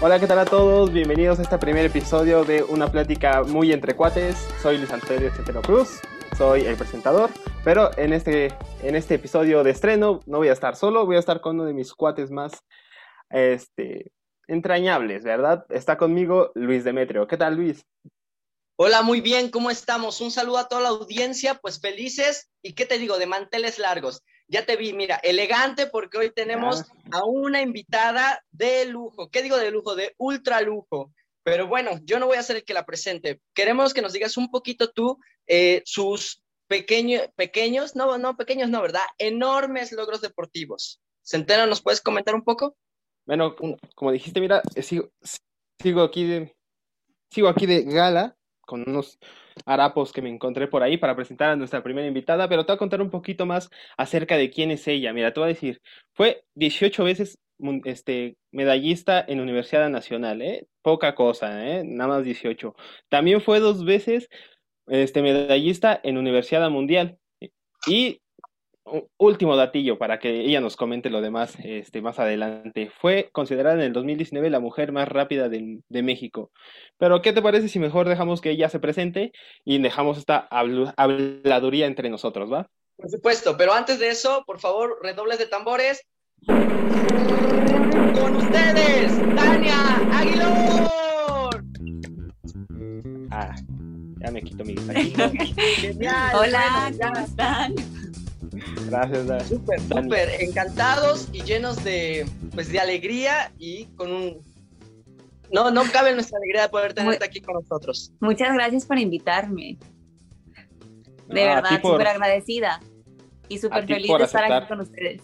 Hola, ¿qué tal a todos? Bienvenidos a este primer episodio de una plática muy entre cuates. Soy Luis Antonio Centeno Cruz, soy el presentador, pero en este, en este episodio de estreno no voy a estar solo, voy a estar con uno de mis cuates más este, entrañables, ¿verdad? Está conmigo Luis Demetrio. ¿Qué tal, Luis? Hola, muy bien, ¿cómo estamos? Un saludo a toda la audiencia, pues felices y qué te digo, de manteles largos. Ya te vi, mira, elegante porque hoy tenemos a una invitada de lujo. ¿Qué digo de lujo? De ultra lujo. Pero bueno, yo no voy a ser el que la presente. Queremos que nos digas un poquito tú eh, sus pequeños, pequeños, no, no, pequeños no, ¿verdad? Enormes logros deportivos. Centeno, ¿nos puedes comentar un poco? Bueno, como dijiste, mira, eh, sigo, sigo aquí de, sigo aquí de gala con unos harapos que me encontré por ahí para presentar a nuestra primera invitada, pero te voy a contar un poquito más acerca de quién es ella. Mira, te voy a decir, fue 18 veces este, medallista en Universidad Nacional, ¿eh? Poca cosa, ¿eh? Nada más 18. También fue dos veces este, medallista en Universidad Mundial. Y último datillo para que ella nos comente lo demás este, más adelante. Fue considerada en el 2019 la mujer más rápida de, de, México. Pero, ¿qué te parece si mejor dejamos que ella se presente y dejamos esta habladuría entre nosotros, va? Por supuesto, pero antes de eso, por favor, redobles de tambores. Con ustedes, Tania Aguilor. Ah, ya me quito mi Genial. Hola, ¿cómo están? Gracias, Dani. Súper, súper encantados y llenos de, pues, de alegría y con un... No, no cabe nuestra alegría de poder tenerte aquí con nosotros. Muchas gracias por invitarme. De verdad, súper agradecida y súper feliz de estar aquí con ustedes.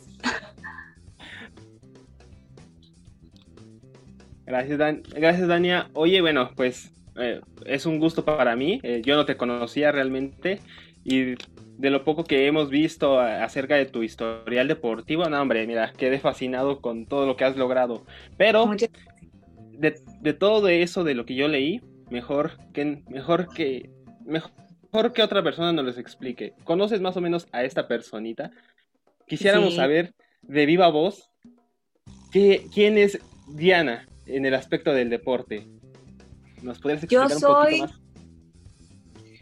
Gracias, Dan Gracias, Dania. Oye, bueno, pues eh, es un gusto para mí. Eh, yo no te conocía realmente y de lo poco que hemos visto acerca de tu historial deportivo, no, hombre, mira, quedé fascinado con todo lo que has logrado. Pero de, de, todo eso de lo que yo leí, mejor que mejor que mejor que otra persona nos les explique. ¿Conoces más o menos a esta personita? Quisiéramos saber de viva voz quién es Diana en el aspecto del deporte. ¿Nos podrías explicar un poquito más?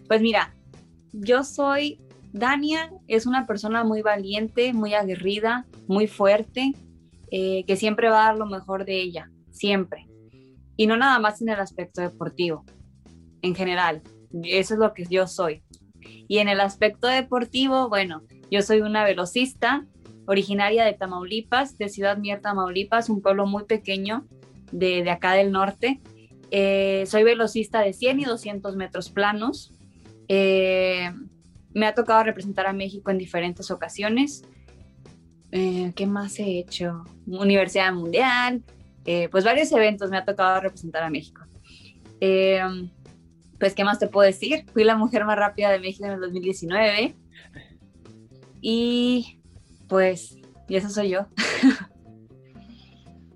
Pues mira, yo soy Dania, es una persona muy valiente, muy aguerrida, muy fuerte, eh, que siempre va a dar lo mejor de ella, siempre. Y no nada más en el aspecto deportivo, en general. Eso es lo que yo soy. Y en el aspecto deportivo, bueno, yo soy una velocista originaria de Tamaulipas, de Ciudad Mier, Tamaulipas, un pueblo muy pequeño de, acá del norte. Eh, soy velocista de 100 y 200 metros planos. Eh, me ha tocado representar a México en diferentes ocasiones. Eh, ¿Qué más he hecho? Universidad Mundial, eh, pues varios eventos me ha tocado representar a México. pues, ¿qué más te puedo decir? Fui la mujer más rápida de México en el 2019. Y pues, y eso soy yo.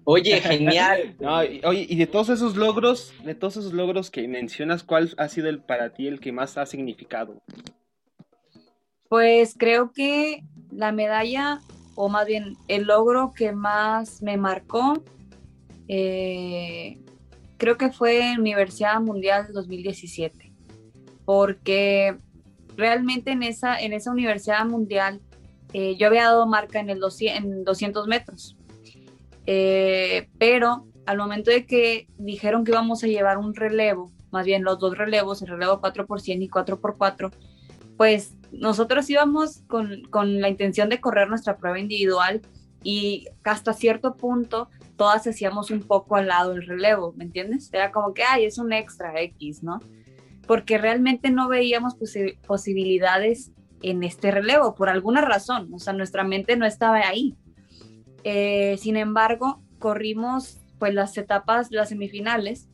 Oye, genial. oye, y de todos esos logros, de todos esos logros que mencionas, ¿cuál ha sido el para ti el que más ha significado? Pues creo que la medalla, o más bien el logro que más me marcó, eh, creo que fue Universidad Mundial 2017, porque realmente en esa, en esa Universidad Mundial eh, yo había dado marca en, el 200, en 200 metros eh, pero al momento de que dijeron que íbamos a llevar un relevo, más bien los dos relevos, el relevo 4x100 y 4x4, pues nosotros íbamos con, con, la intención de correr nuestra prueba individual y hasta cierto punto todas hacíamos un poco al lado el relevo, ¿me entiendes? Era como que, ay, es un extra X, ¿no? Porque realmente no veíamos posibilidades en este relevo por alguna razón, o sea, nuestra mente no estaba ahí. Eh, sin embargo, corrimos pues las etapas, las semifinales,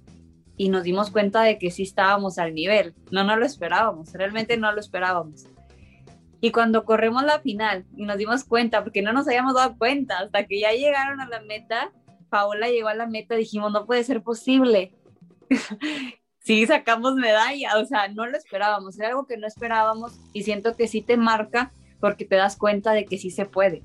y nos dimos cuenta de que sí estábamos al nivel. No, no lo esperábamos, realmente no lo esperábamos. Y cuando corremos la final y nos dimos cuenta, porque no nos habíamos dado cuenta, hasta que ya llegaron a la meta, Paola llegó a la meta, dijimos, no puede ser posible. sí sacamos medalla, o sea, no lo esperábamos, era algo que no esperábamos y siento que sí te marca porque te das cuenta de que sí se puede.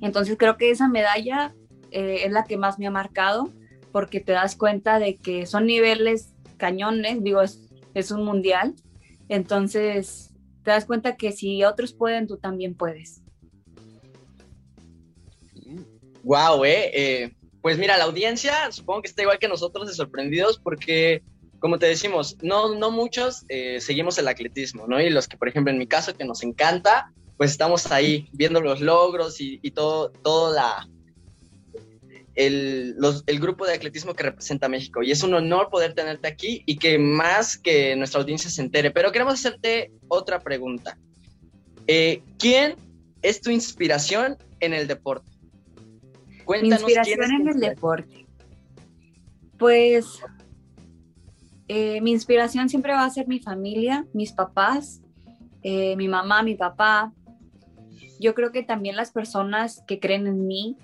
Entonces creo que esa medalla eh, es la que más me ha marcado porque te das cuenta de que son niveles cañones, digo, es, es un mundial, entonces te das cuenta que si otros pueden, tú también puedes. Wow, eh, eh, pues mira, la audiencia supongo que está igual que nosotros de sorprendidos porque, como te decimos, no, no muchos eh, seguimos el atletismo, ¿no? Y los que, por ejemplo, en mi caso, que nos encanta, pues estamos ahí viendo los logros y, todo, todo la, el, los, el, grupo de atletismo que representa México. Y es un honor poder tenerte aquí y que más que nuestra audiencia se entere. Pero queremos hacerte otra pregunta. Eh, ¿Quién es tu inspiración en el deporte? Cuéntanos Mi inspiración en el deporte. Pues eh, mi inspiración siempre va a ser mi familia, mis papás, eh, mi mamá, mi papá. Yo creo que también las personas que creen en mí,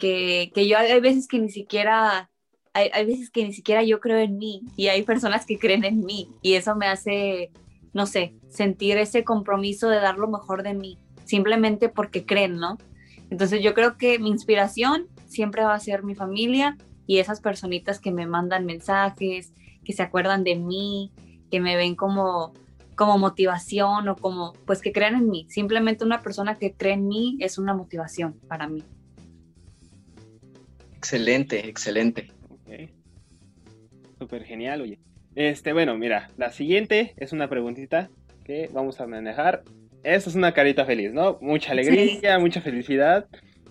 que, que yo hay veces que ni siquiera, hay, hay, veces que ni siquiera yo creo en mí y hay personas que creen en mí y eso me hace, no sé, sentir ese compromiso de dar lo mejor de mí, simplemente porque creen, ¿no? Entonces yo creo que mi inspiración siempre va a ser mi familia y esas personitas que me mandan mensajes, que se acuerdan de mí, que me ven como como motivación o como pues que crean en mí. Simplemente una persona que cree en mí es una motivación para mí. Excelente, excelente. Okay. Súper genial, oye. Este, bueno, mira, la siguiente es una preguntita que vamos a manejar esa es una carita feliz, ¿no? Mucha alegría, sí. mucha felicidad.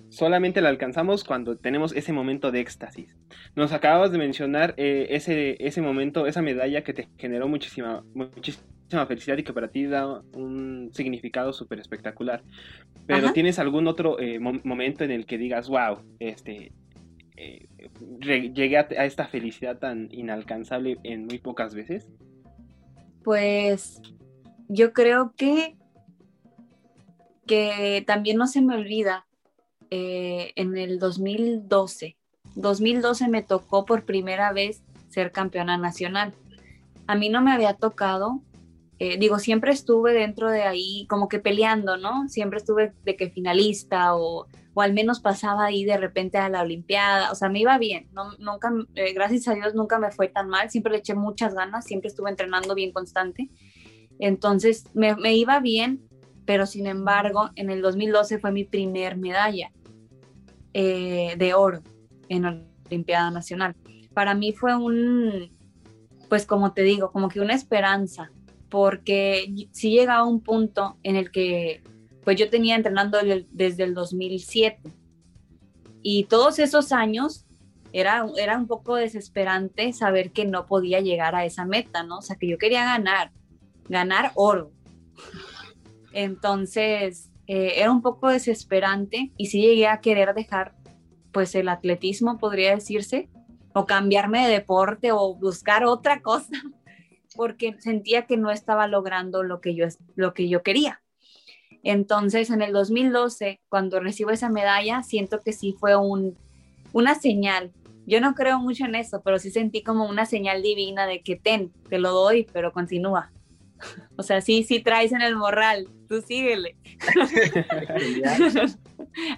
Solamente la alcanzamos cuando tenemos ese momento de éxtasis. Nos acabas de mencionar eh, ese, ese momento, esa medalla que te generó muchísima, muchísima felicidad y que para ti da un significado súper espectacular. Pero Ajá. ¿tienes algún otro eh, mo momento en el que digas, wow, este, eh, llegué a, esta felicidad tan inalcanzable en muy pocas veces? Pues yo creo que que también no se me olvida, eh, en el 2012, 2012 me tocó por primera vez ser campeona nacional. A mí no me había tocado, eh, digo, siempre estuve dentro de ahí como que peleando, ¿no? Siempre estuve de que finalista o, o al menos pasaba ahí de repente a la Olimpiada, o sea, me iba bien, nunca, eh, gracias a Dios nunca me fue tan mal, siempre le eché muchas ganas, siempre estuve entrenando bien constante. Entonces me, me iba bien, pero sin embargo en el 2012 fue mi primer medalla eh, de oro en la Olimpiada Nacional. Para mí fue un, pues como te digo, como que una esperanza, porque sí llegaba un punto en el que pues yo tenía entrenando desde el 2007 y todos esos años era, era un poco desesperante saber que no podía llegar a esa meta, ¿no? O sea, que yo quería ganar, ganar oro. Entonces, eh, era un poco desesperante y sí llegué a querer dejar, pues, el atletismo, podría decirse, o cambiarme de deporte o buscar otra cosa, porque sentía que no estaba logrando lo que yo, lo que yo quería. Entonces, en el 2012, cuando recibo esa medalla, siento que sí fue un, una señal. Yo no creo mucho en eso, pero sí sentí como una señal divina de que ten, te lo doy, pero continúa. O sea, sí, sí traes en el morral, tú síguele.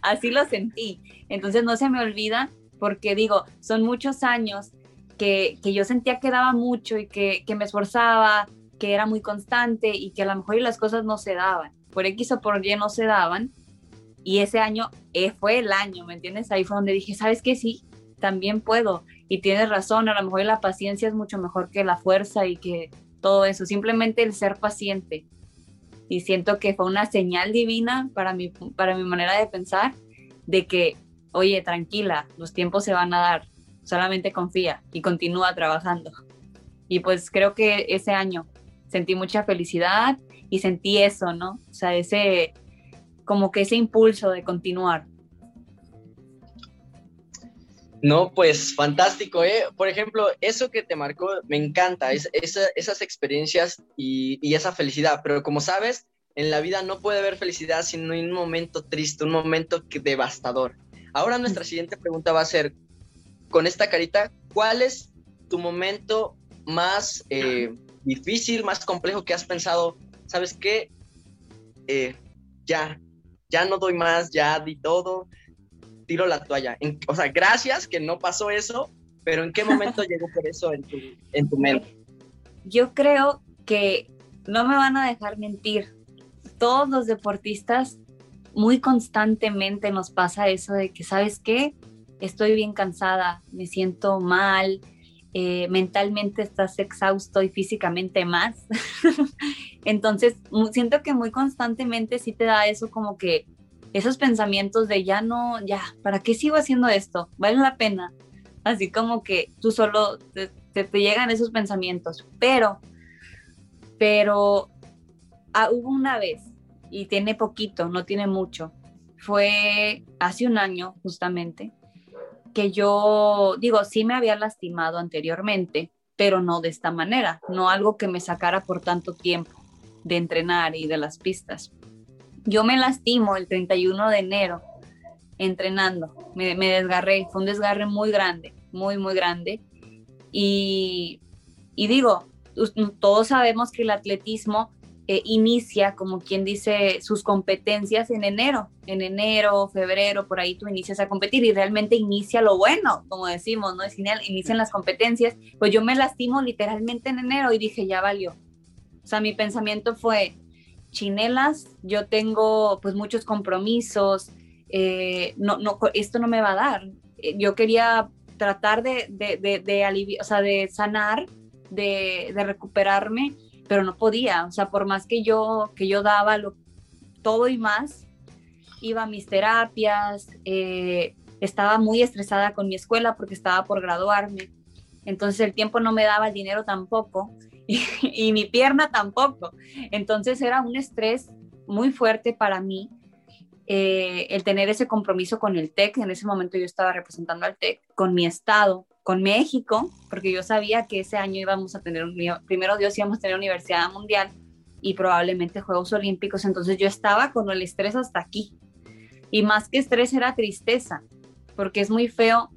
Así lo sentí. Entonces no se me olvida porque digo, son muchos años que, yo sentía que daba mucho y que, que, me esforzaba, que era muy constante y que a lo mejor las cosas no se daban. Por X o por Y no se daban. Y ese año eh, fue el año, ¿me entiendes? Ahí fue donde dije, ¿sabes qué? Sí, también puedo. Y tienes razón, a lo mejor la paciencia es mucho mejor que la fuerza y que todo eso, simplemente el ser paciente. Y siento que fue una señal divina para mi, para mi manera de pensar de que, oye, tranquila, los tiempos se van a dar, solamente confía y continúa trabajando. Y pues creo que ese año sentí mucha felicidad y sentí eso, ¿no? O sea, ese, como que ese impulso de continuar. No, pues fantástico, ¿eh? Por ejemplo, eso que te marcó, me encanta, es, esa, esas experiencias y, y, esa felicidad, pero como sabes, en la vida no puede haber felicidad sin un momento triste, un momento devastador. Ahora nuestra siguiente pregunta va a ser, con esta carita, ¿cuál es tu momento más eh, difícil, más complejo que has pensado, ¿sabes qué? Eh, ya, ya no doy más, ya di todo, tiro la toalla. o sea, gracias que no pasó eso, pero ¿en qué momento llegó por eso en tu, en tu mente? Yo creo que no me van a dejar mentir. Todos los deportistas muy constantemente nos pasa eso de que, ¿sabes qué? Estoy bien cansada, me siento mal, eh, mentalmente estás exhausto y físicamente más. Entonces, siento que muy constantemente sí te da eso como que esos pensamientos de ya no, ya, ¿para qué sigo haciendo esto? ¿Vale la pena? Así como que tú solo te, te, llegan esos pensamientos. Pero, pero ah, hubo una vez, y tiene poquito, no tiene mucho, fue hace un año justamente, que yo, digo, sí me había lastimado anteriormente, pero no de esta manera, no algo que me sacara por tanto tiempo de entrenar y de las pistas. Yo me lastimo el 31 de enero entrenando, me, desgarré, fue un desgarre muy grande, muy, muy grande. Y digo, todos sabemos que el atletismo eh, inicia, como quien dice, sus competencias en enero, en enero, febrero, por ahí tú inicias a competir y realmente inicia lo bueno, como decimos, ¿no? Inician las competencias, pues yo me lastimo literalmente en enero y dije, ya valió. O sea, mi pensamiento fue, chinelas, yo tengo pues muchos compromisos, eh, no, no, esto no me va a dar. Eh, yo quería tratar de, de, de, de aliviar, o sea, de sanar, de recuperarme pero no podía, o sea, por más que yo, que yo daba lo, todo y más, iba a mis terapias, eh, estaba muy estresada con mi escuela porque estaba por graduarme, entonces el tiempo no me daba el dinero tampoco y, mi pierna tampoco, entonces era un estrés muy fuerte para mí eh, el tener ese compromiso con el TEC, en ese momento yo estaba representando al TEC, con mi estado, con México, porque yo sabía que ese año íbamos a tener, primero Dios íbamos a tener Universidad Mundial y probablemente Juegos Olímpicos, entonces yo estaba con el estrés hasta aquí. Y más que estrés era tristeza, porque es muy feo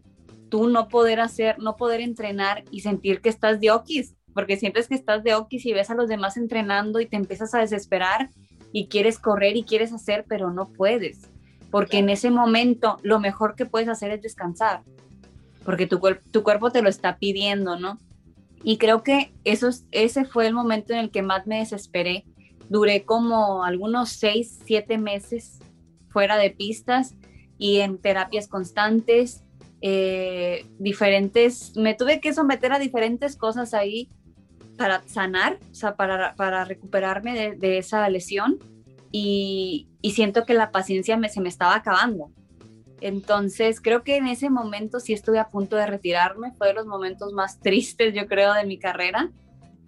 tú no poder hacer, no poder entrenar y sentir que estás de okis, porque sientes que estás de okis y ves a los demás entrenando y te empiezas a desesperar y quieres correr y quieres hacer, pero no puedes, porque en ese momento lo mejor que puedes hacer es descansar porque tu, tu cuerpo te lo está pidiendo, ¿no? Y creo que eso, ese fue el momento en el que más me desesperé. Duré como algunos seis, siete meses fuera de pistas y en terapias constantes, eh, diferentes, me tuve que someter a diferentes cosas ahí para sanar, o sea, para, para recuperarme de, de esa lesión y, y, siento que la paciencia me, se me estaba acabando. Entonces, creo que en ese momento sí estuve a punto de retirarme, fue de los momentos más tristes, yo creo, de mi carrera,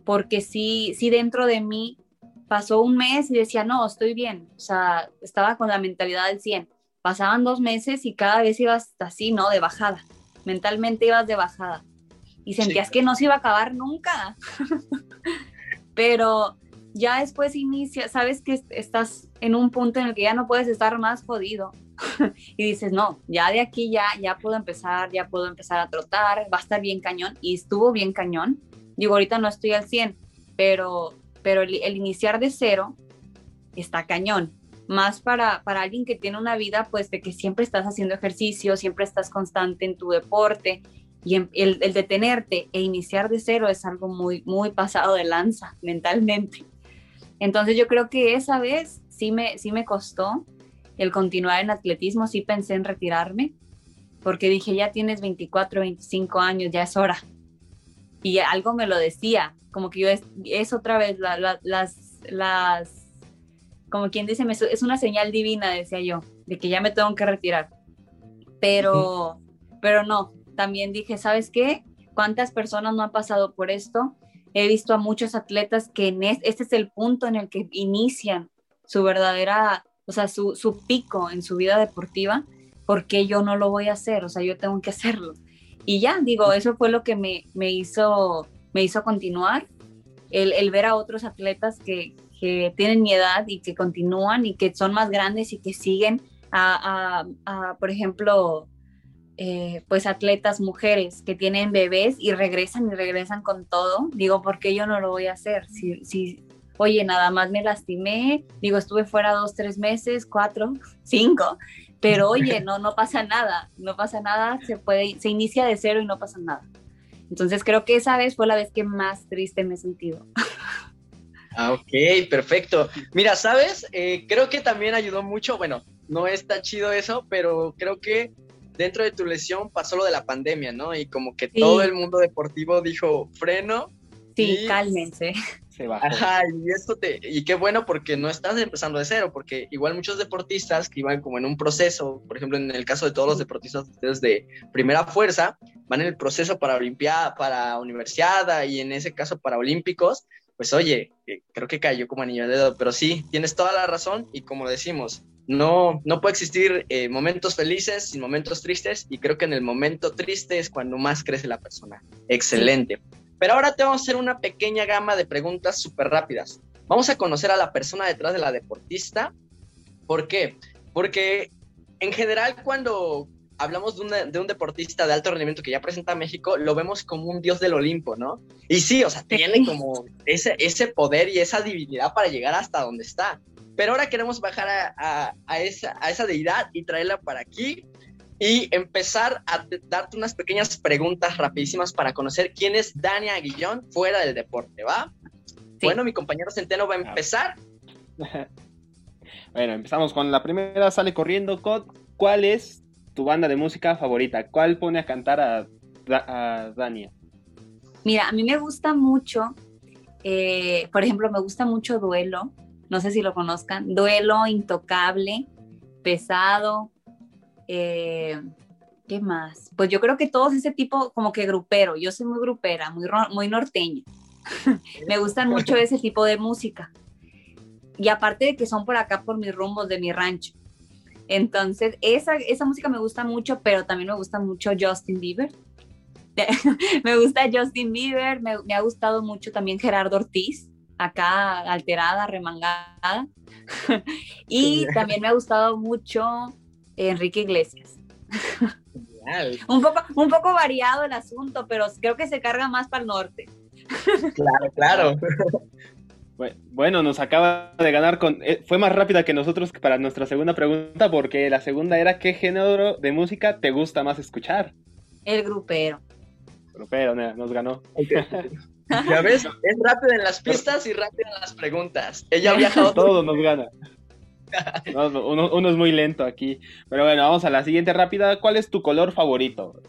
porque sí, sí dentro de mí pasó un mes y decía, no, estoy bien, o sea, estaba con la mentalidad del 100. Pasaban dos meses y cada vez ibas así, ¿no? De bajada, mentalmente ibas de bajada y sentías que no se iba a acabar nunca. Pero ya después inicia, sabes que estás en un punto en el que ya no puedes estar más jodido y dices, no, ya de aquí ya, ya puedo empezar, ya puedo empezar a trotar, va a estar bien cañón y estuvo bien cañón. Digo, ahorita no estoy al 100, pero, pero el, iniciar de cero está cañón. Más para, para alguien que tiene una vida, pues de que siempre estás haciendo ejercicio, siempre estás constante en tu deporte y el, el detenerte e iniciar de cero es algo muy, muy pasado de lanza mentalmente. Entonces yo creo que esa vez sí me, sí me costó, el continuar en atletismo, sí pensé en retirarme, porque dije, ya tienes 24, 25 años, ya es hora. Y algo me lo decía, como que yo es, otra vez las, las, como quien dice, es una señal divina, decía yo, de que ya me tengo que retirar. Pero, pero no, también dije, ¿sabes qué? ¿Cuántas personas no han pasado por esto? He visto a muchos atletas que en este es el punto en el que inician su verdadera o sea, su, su pico en su vida deportiva, ¿por qué yo no lo voy a hacer? O sea, yo tengo que hacerlo. Y ya, digo, eso fue lo que me, me hizo, me hizo continuar, el, el, ver a otros atletas que, que, tienen mi edad y que continúan y que son más grandes y que siguen a, a, a por ejemplo, eh, pues atletas mujeres que tienen bebés y regresan y regresan con todo, digo, ¿por qué yo no lo voy a hacer? Si, si, oye, nada más me lastimé, digo, estuve fuera dos, tres meses, cuatro, cinco, pero oye, no, no pasa nada, no pasa nada, se puede, se inicia de cero y no pasa nada. Entonces creo que esa vez fue la vez que más triste me he sentido. Ah, ok, perfecto. Mira, ¿sabes? Eh, creo que también ayudó mucho, bueno, no está chido eso, pero creo que dentro de tu lesión pasó lo de la pandemia, ¿no? Y como que todo el mundo deportivo dijo freno. Sí, cálmense. Se bajó. Ajá, y esto te, y qué bueno porque no estás empezando de cero, porque igual muchos deportistas que iban como en un proceso, por ejemplo, en el caso de todos los deportistas de primera fuerza, van en el proceso para Olimpiada, para Universidad y en ese caso para Olímpicos, pues oye, eh, creo que cayó como anillo de dedo, pero sí, tienes toda la razón y como decimos, no, no puede existir eh, momentos felices sin momentos tristes y creo que en el momento triste es cuando más crece la persona. Excelente. Pero ahora te vamos a hacer una pequeña gama de preguntas súper rápidas. Vamos a conocer a la persona detrás de la deportista. ¿Por qué? Porque en general cuando hablamos de, de, un deportista de alto rendimiento que ya presenta a México, lo vemos como un dios del Olimpo, ¿no? Y sí, o sea, tiene como ese, ese poder y esa divinidad para llegar hasta donde está. Pero ahora queremos bajar a, a, esa, a esa deidad y traerla para aquí y empezar a darte unas pequeñas preguntas rapidísimas para conocer quién es Dania Aguillón fuera del deporte, ¿va? Bueno, mi compañero Centeno va a empezar. bueno, empezamos con la primera, sale corriendo. ¿Cuál es tu banda de música favorita? ¿Cuál pone a cantar a, a Dania? Mira, a mí me gusta mucho, eh, por ejemplo, me gusta mucho Duelo no sé si lo conozcan, Duelo, Intocable, Pesado, eh, ¿qué más? Pues yo creo que todos ese tipo como que grupero, yo soy muy grupera, muy, muy norteña, me gustan mucho ese tipo de música. Y aparte de que son por acá, por mis rumbos de mi rancho. Entonces, esa, esa música me gusta mucho, pero también me gusta mucho Justin Bieber. me gusta Justin Bieber, me, me, ha gustado mucho también Gerardo Ortiz acá alterada, remangada. y también me ha gustado mucho Enrique Iglesias. un, poco, un poco variado el asunto, pero creo que se carga más para el norte. claro, claro. Bueno, nos acaba de ganar con... Eh, fue más rápida que nosotros para nuestra segunda pregunta porque la segunda era ¿qué género de música te gusta más escuchar? El grupero. Grupero, nos ganó. Ya ves, es rápido en las pistas y rápido en las preguntas. Ella ha viajado. Todo nos gana. Uno, es muy lento aquí. Pero bueno, vamos a la siguiente rápida. ¿Cuál es tu color favorito?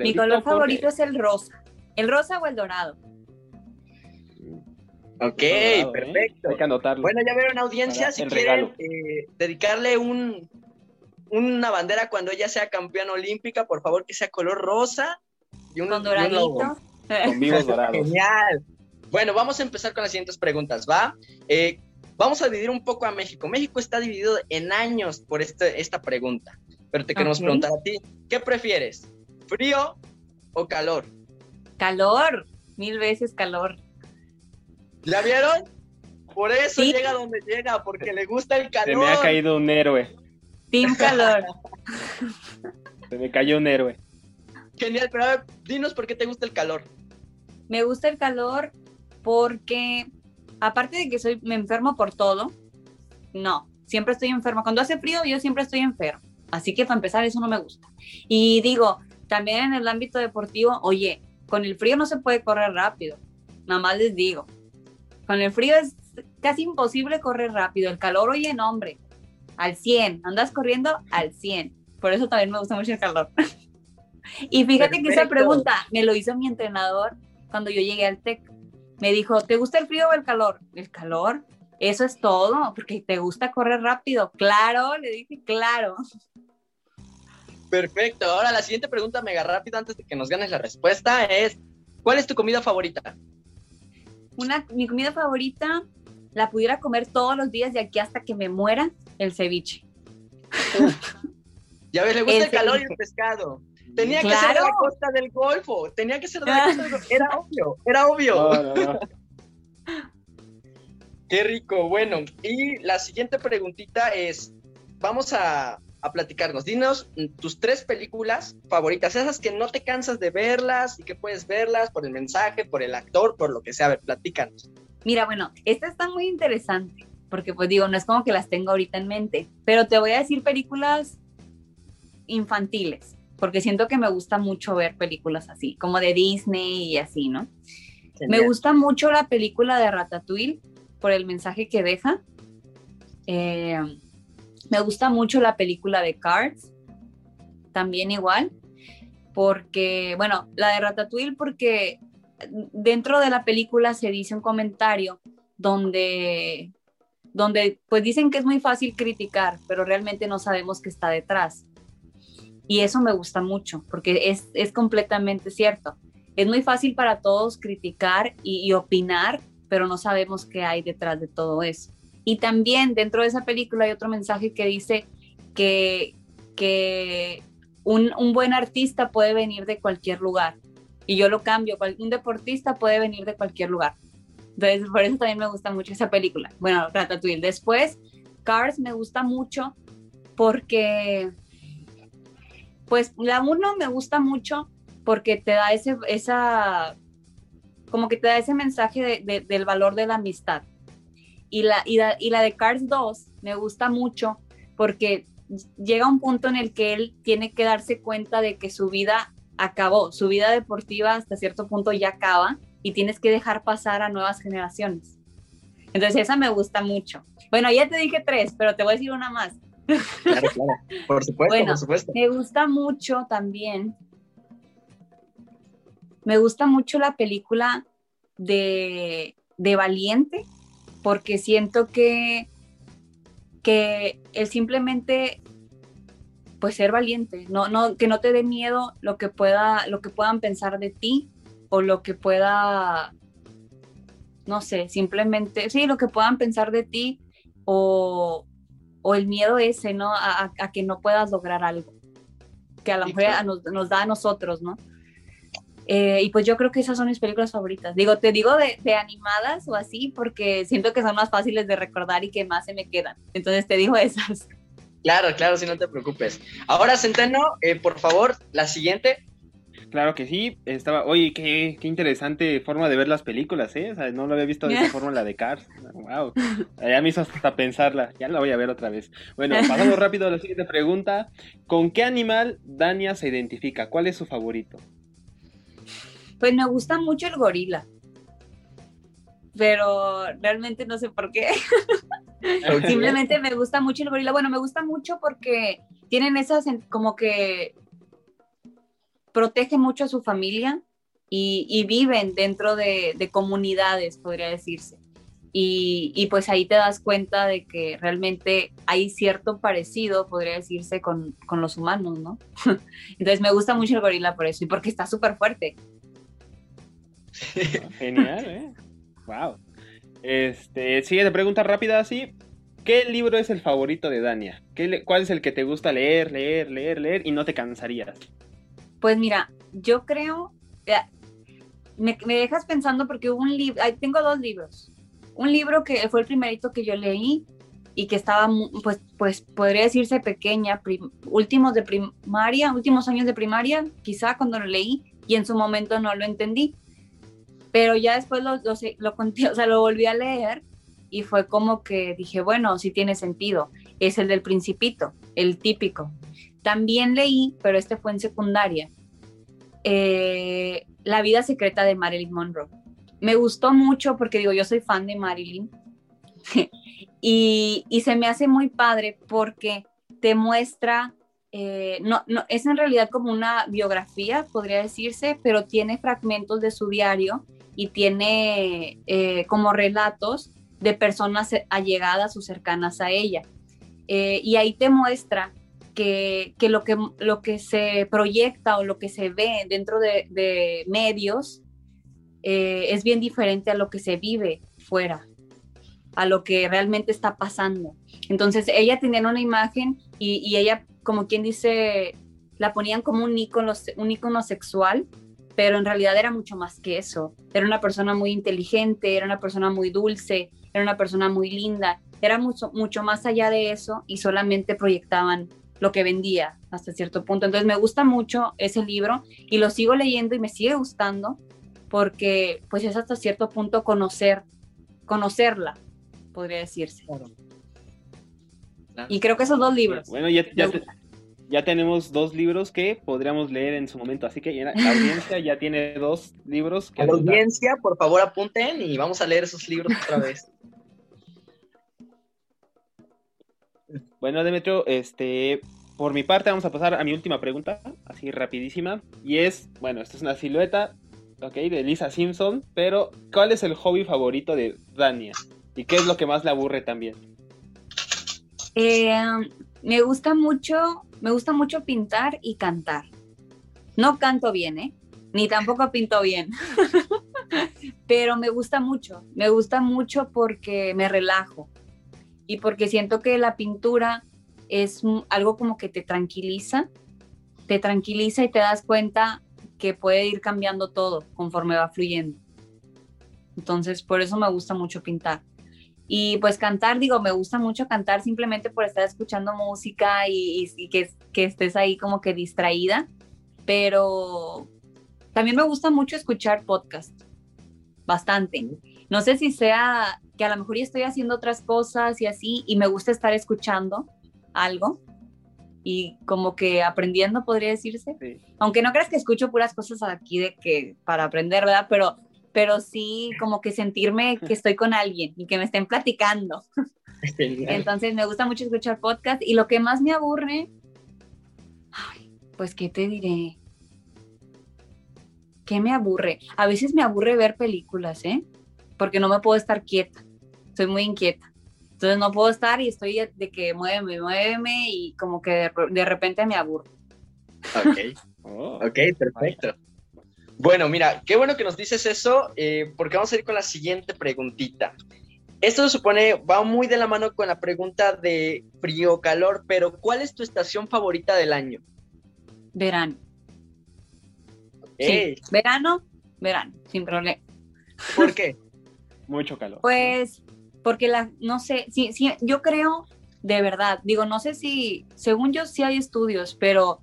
Mi color favorito es el rosa. ¿El rosa o el dorado? Ok, ¿eh? perfecto. Hay que anotarlo. Bueno, ya vieron audiencia, si quieren eh, dedicarle un, una bandera cuando ella sea campeona olímpica, por favor que sea color rosa y un, Con doradito. Con vivos dorados. Genial. Bueno, vamos a empezar con las siguientes preguntas, ¿va? Eh, vamos a dividir un poco a México. México está dividido en años por este, esta pregunta, pero te queremos preguntar a ti, ¿qué prefieres? ¿Frío o calor? Calor, mil veces calor. ¿Ya vieron? Por eso llega donde llega, porque le gusta el calor. Se me ha caído un héroe. Team calor. Se me cayó un héroe. Genial, pero a ver, dinos por qué te gusta el calor. Me gusta el calor porque, aparte de que soy, me enfermo por todo, no, siempre estoy enferma. Cuando hace frío, yo siempre estoy enfermo. Así que para empezar, eso no me gusta. Y digo, también en el ámbito deportivo, oye, con el frío no se puede correr rápido. Nada más les digo. Con el frío es casi imposible correr rápido. El calor, oye, no, hombre, al 100. Andas corriendo al 100. Por eso también me gusta mucho el calor. Y fíjate que esa pregunta me lo hizo mi entrenador cuando yo llegué al TEC. Me dijo, ¿te gusta el frío o el calor? El calor, eso es todo, porque te gusta correr rápido. Claro, le dije, claro. Perfecto. Ahora la siguiente pregunta mega rápida antes de que nos ganes la respuesta es, ¿cuál es tu comida favorita? Una, mi comida favorita la pudiera comer todos los días de aquí hasta que me muera, el ceviche. Ya ves, le gusta el, calor y el pescado. Tenía que ser de la costa del Golfo, tenía que ser de la costa del Golfo. Era obvio, era obvio. Qué rico. Bueno, y la siguiente preguntita es, vamos a, a platicarnos. Dinos tus tres películas favoritas, esas que no te cansas de verlas y que puedes verlas por el mensaje, por el actor, por lo que sea. A ver, platícanos. Mira, bueno, esta está muy interesante, porque pues digo, no es como que las tengo ahorita en mente, pero te voy a decir películas infantiles, porque siento que me gusta mucho ver películas así, como de Disney y así, ¿no? Me gusta mucho la película de Ratatouille por el mensaje que deja. Eh, me gusta mucho la película de Cards, también igual, porque, bueno, la de Ratatouille porque dentro de la película se dice un comentario donde, donde pues dicen que es muy fácil criticar, pero realmente no sabemos qué está detrás. Y eso me gusta mucho, porque es, es completamente cierto. Es muy fácil para todos criticar y, opinar, pero no sabemos qué hay detrás de todo eso. Y también dentro de esa película hay otro mensaje que dice que, que un, un, buen artista puede venir de cualquier lugar. Y yo lo cambio, un deportista puede venir de cualquier lugar. Entonces, por eso también me gusta mucho esa película. Bueno, Ratatouille. Después, Cars me gusta mucho porque, pues, la uno me gusta mucho porque te da ese, esa, como que te da ese mensaje del valor de la amistad. Y la, y la, y la de Cars 2 me gusta mucho porque llega un punto en el que él tiene que darse cuenta de que su vida acabó, su vida deportiva hasta cierto punto ya acaba y tienes que dejar pasar a nuevas generaciones. Entonces esa me gusta mucho. Bueno, ya te dije tres, pero te voy a decir una más. Claro, claro. Por supuesto, por supuesto. Me gusta mucho también me gusta mucho la película de, Valiente, porque siento que, que el simplemente pues ser valiente, no, no, que no te dé miedo lo que pueda, lo que puedan pensar de ti o lo que pueda, no sé, simplemente, sí, lo que puedan pensar de ti o, el miedo ese, ¿no? A, que no puedas lograr algo, que a lo mejor nos, nos, da a nosotros, ¿no? Eh, y pues yo creo que esas son mis películas favoritas. Digo, te digo de, animadas o así porque siento que son más fáciles de recordar y que más se me quedan. Entonces te digo esas. Claro, claro, si no te preocupes. Ahora, Centeno, eh, por favor, la siguiente. Claro que sí, estaba, oye, qué, qué, interesante forma de ver las películas, ¿eh? O sea, no lo había visto de esa forma la de Cars. Wow, ya me hizo hasta pensarla, ya la voy a ver otra vez. Bueno, pasamos rápido a la siguiente pregunta. ¿Con qué animal Dania se identifica? ¿Cuál es su favorito? Pues me gusta mucho el gorila, pero realmente no sé por qué. Simplemente me gusta mucho el gorila. Bueno, me gusta mucho porque tienen esas como que protegen mucho a su familia y, viven dentro de, comunidades, podría decirse. Y, pues ahí te das cuenta de que realmente hay cierto parecido, podría decirse, con, con los humanos, ¿no? Entonces me gusta mucho el gorila por eso y porque está súper fuerte. Genial, ¿eh? Wow. Este, siguiente pregunta rápida así. ¿Qué libro es el favorito de Dania? ¿Qué, ¿Cuál es el que te gusta leer, leer, leer, leer y no te cansarías? Pues mira, yo creo, me, dejas pensando porque hubo un libro, tengo dos libros. Un libro que fue el primerito que yo leí y que estaba, pues, pues podría decirse pequeña, últimos de primaria, últimos años de primaria, quizá cuando lo leí y en su momento no lo entendí pero ya después lo, lo, lo, o sea, lo volví a leer y fue como que dije, bueno, sí tiene sentido. Es el del principito, el típico. También leí, pero este fue en secundaria, eh, La vida secreta de Marilyn Monroe. Me gustó mucho porque digo, yo soy fan de Marilyn y, se me hace muy padre porque te muestra, eh, no, no, es en realidad como una biografía, podría decirse, pero tiene fragmentos de su diario y tiene eh, como relatos de personas allegadas o cercanas a ella. Y ahí te muestra que, lo que lo que se proyecta o lo que se ve dentro de, medios eh, es bien diferente a lo que se vive fuera, a lo que realmente está pasando. Entonces ella tenía una imagen y, y ella, como quien dice, la ponían como un ícono, un ícono sexual pero en realidad era mucho más que eso. Era una persona muy inteligente, era una persona muy dulce, era una persona muy linda, era mucho, mucho más allá de eso y solamente proyectaban lo que vendía hasta cierto punto. Entonces me gusta mucho ese libro y lo sigo leyendo y me sigue gustando porque pues es hasta cierto punto conocer, conocerla, podría decirse. Y creo que esos dos libros. Bueno, ya, ya, tenemos dos libros que podríamos leer en su momento, así que la audiencia ya tiene dos libros. Que la audiencia, por favor, apunten y vamos a leer esos libros otra vez. Bueno, Demetrio, este, por mi parte vamos a pasar a mi última pregunta, así rapidísima, y es, bueno, esta es una silueta, ok, de Lisa Simpson, pero ¿cuál es el hobby favorito de Dania? ¿Y qué es lo que más le aburre también? Eh, me gusta mucho, me gusta mucho pintar y cantar. No canto bien, ¿eh? Ni tampoco pinto bien. Pero me gusta mucho, me gusta mucho porque me relajo y porque siento que la pintura es algo como que te tranquiliza, te tranquiliza y te das cuenta que puede ir cambiando todo conforme va fluyendo. Entonces, por eso me gusta mucho pintar. Y pues cantar, digo, me gusta mucho cantar simplemente por estar escuchando música y, que, que, estés ahí como que distraída, pero también me gusta mucho escuchar podcast, bastante. No sé si sea que a lo mejor ya estoy haciendo otras cosas y así, y me gusta estar escuchando algo y como que aprendiendo, podría decirse. Aunque no creas que escucho puras cosas aquí de que para aprender, ¿verdad? Pero pero sí como que sentirme que estoy con alguien y que me estén platicando. Entonces me gusta mucho escuchar podcast y lo que más me aburre, pues qué te diré, ¿qué me aburre? A veces me aburre ver películas, ¿eh? Porque no me puedo estar quieta, soy muy inquieta. Entonces no puedo estar y estoy de que muéveme, muéveme y como que de, repente me aburro. Ok, oh. ok, perfecto. Bueno, mira, qué bueno que nos dices eso, eh, porque vamos a ir con la siguiente preguntita. Esto se supone, va muy de la mano con la pregunta de frío calor, pero ¿cuál es tu estación favorita del año? Verano. Sí, verano, verano, sin problema. ¿Por qué? Mucho calor. Pues porque la, no sé, sí, sí, yo creo, de verdad, digo, no sé si, según yo sí hay estudios, pero,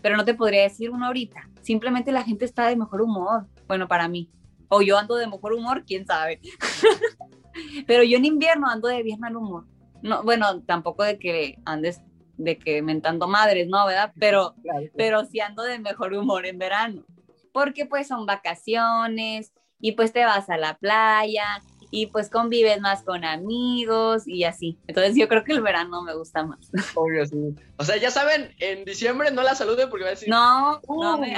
pero no te podría decir uno ahorita simplemente la gente está de mejor humor, bueno, para mí. O yo ando de mejor humor, quién sabe. Pero yo en invierno ando de bien mal humor. No, bueno, tampoco de que andes de que mentando madres, ¿no? ¿Verdad? Pero, pero sí ando de mejor humor en verano. Porque pues son vacaciones y pues te vas a la playa y pues convives más con amigos y así. Entonces yo creo que el verano me gusta más. Obvio, sí. O sea, ya saben, en diciembre no la saluden porque va a decir... No, no uh". me...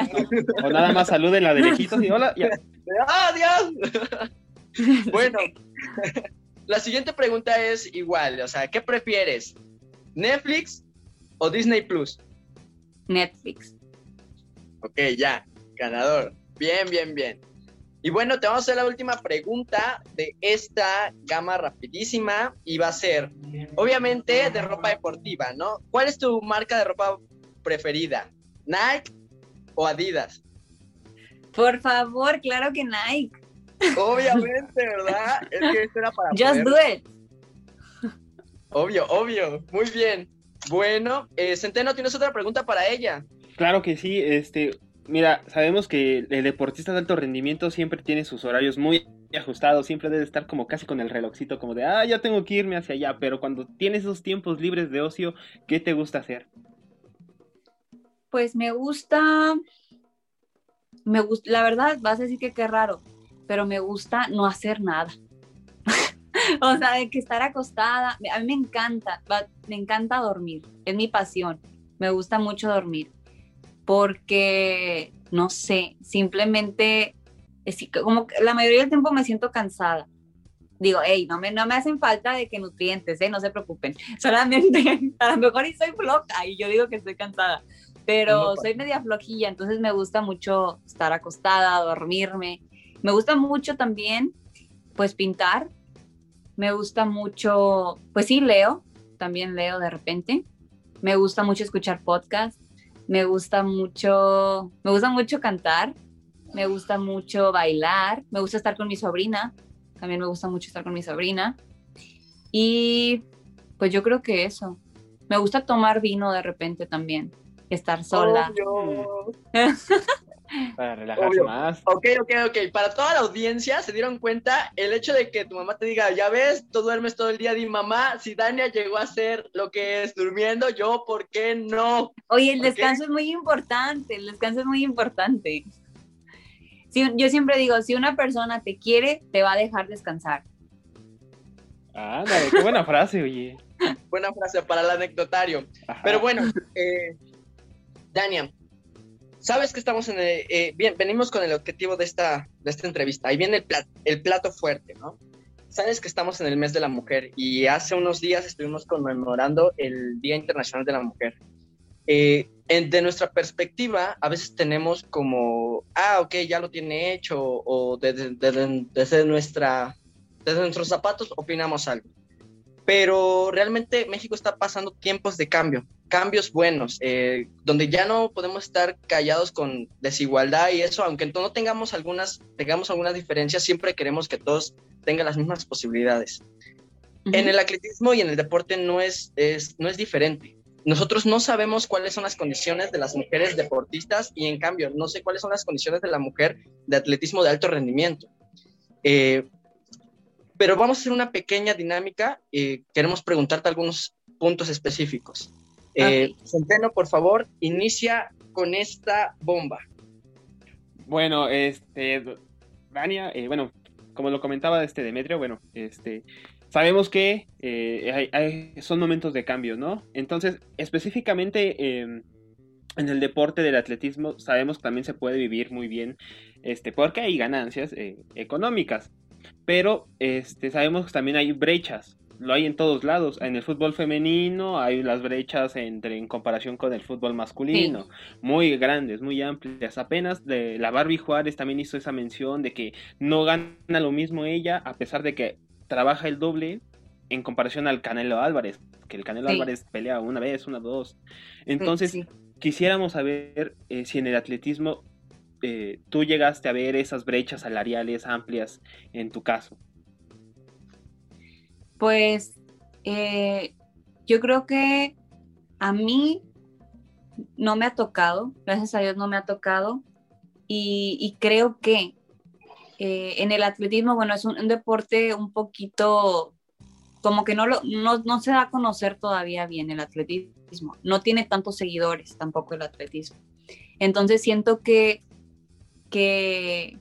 O nada más saluden la de lejitos y hola, ya. ¡Adiós! bueno, la siguiente pregunta es igual, o sea, ¿qué prefieres? ¿Netflix o Disney Plus? Netflix. Ok, ya, ganador. Bien, bien, bien. Y bueno, te vamos a hacer la última pregunta de esta gama rapidísima y va a ser, obviamente, de ropa deportiva, ¿no? ¿Cuál es tu marca de ropa preferida? ¿Nike o Adidas? Por favor, claro que Nike. Obviamente, ¿verdad? Es que esto era para... Just do it. Obvio, obvio. Muy bien. Bueno, eh, Centeno, ¿tienes otra pregunta para ella? Claro que sí. Este, Mira, sabemos que el deportista de alto rendimiento siempre tiene sus horarios muy ajustados, siempre debe estar como casi con el relojcito, como de, ah, ya tengo que irme hacia allá, pero cuando tienes esos tiempos libres de ocio, ¿qué te gusta hacer? Pues me gusta, me gusta, la verdad, vas a decir que qué raro, pero me gusta no hacer nada. o sea, de que estar acostada, a mí me encanta, me encanta dormir, es mi pasión, me gusta mucho dormir porque, no sé, simplemente, como la mayoría del tiempo me siento cansada. Digo, hey, no me, no me hacen falta de que nutrientes, ¿eh? no se preocupen. Solamente, a lo mejor y soy floja y yo digo que estoy cansada, pero soy media flojilla, entonces me gusta mucho estar acostada, dormirme. Me gusta mucho también, pues, pintar. Me gusta mucho, pues sí, leo, también leo de repente. Me gusta mucho escuchar podcasts me gusta mucho, me gusta mucho cantar, me gusta mucho bailar, me gusta estar con mi sobrina, también me gusta mucho estar con mi sobrina. Y pues yo creo que eso. Me gusta tomar vino de repente también, estar sola. Para relajarse más. Ok, ok, ok. Para toda la audiencia, ¿se dieron cuenta? El hecho de que tu mamá te diga, ya ves, tú duermes todo el día, di mamá, si Dania llegó a hacer lo que es durmiendo, yo, ¿por qué no? Oye, el descanso es muy importante, el descanso es muy importante. yo siempre digo, si una persona te quiere, te va a dejar descansar. Ah, qué buena frase, oye. buena frase para el anecdotario. Pero bueno, eh, Dania, sabes que estamos en el, eh, bien, venimos con el objetivo de esta, de esta entrevista. Ahí viene el, el plato fuerte, ¿no? Sabes que estamos en el mes de la mujer y hace unos días estuvimos conmemorando el Día Internacional de la Mujer. Eh, de nuestra perspectiva, a veces tenemos como, ah, ok, ya lo tiene hecho, o desde, desde, nuestra, desde nuestros zapatos opinamos algo. Pero realmente México está pasando tiempos de cambio cambios buenos, eh, donde ya no podemos estar callados con desigualdad y eso, aunque no tengamos algunas, tengamos algunas diferencias, siempre queremos que todos tengan las mismas posibilidades. En el atletismo y en el deporte no es, es, no es diferente. Nosotros no sabemos cuáles son las condiciones de las mujeres deportistas y en cambio no sé cuáles son las condiciones de la mujer de atletismo de alto rendimiento. Eh, pero vamos a hacer una pequeña dinámica. y queremos preguntarte algunos puntos específicos. Eh, Centeno, por favor, inicia con esta bomba. Bueno, este, Dania, eh, bueno, como lo comentaba este Demetrio, bueno, este, sabemos que eh, son momentos de cambio, ¿no? Entonces, específicamente em, en el deporte del atletismo, sabemos que también se puede vivir muy bien, este, porque hay ganancias eh, económicas, pero este, sabemos que también hay brechas, lo hay en todos lados. En el fútbol femenino hay las brechas entre en comparación con el fútbol masculino, muy grandes, muy amplias. Apenas de la Barbie Juárez también hizo esa mención de que no gana lo mismo ella a pesar de que trabaja el doble en comparación al Canelo Álvarez, que el Canelo Álvarez pelea una vez, una, dos. Entonces, quisiéramos saber eh, si en el atletismo eh, tú llegaste a ver esas brechas salariales amplias en tu caso. Pues eh, yo creo que a mí no me ha tocado, gracias a Dios no me ha tocado, y, creo que eh, en el atletismo, bueno, es un, deporte un poquito, como que no, lo, no, se da a conocer todavía bien el atletismo, no tiene tantos seguidores tampoco el atletismo. Entonces siento que, que,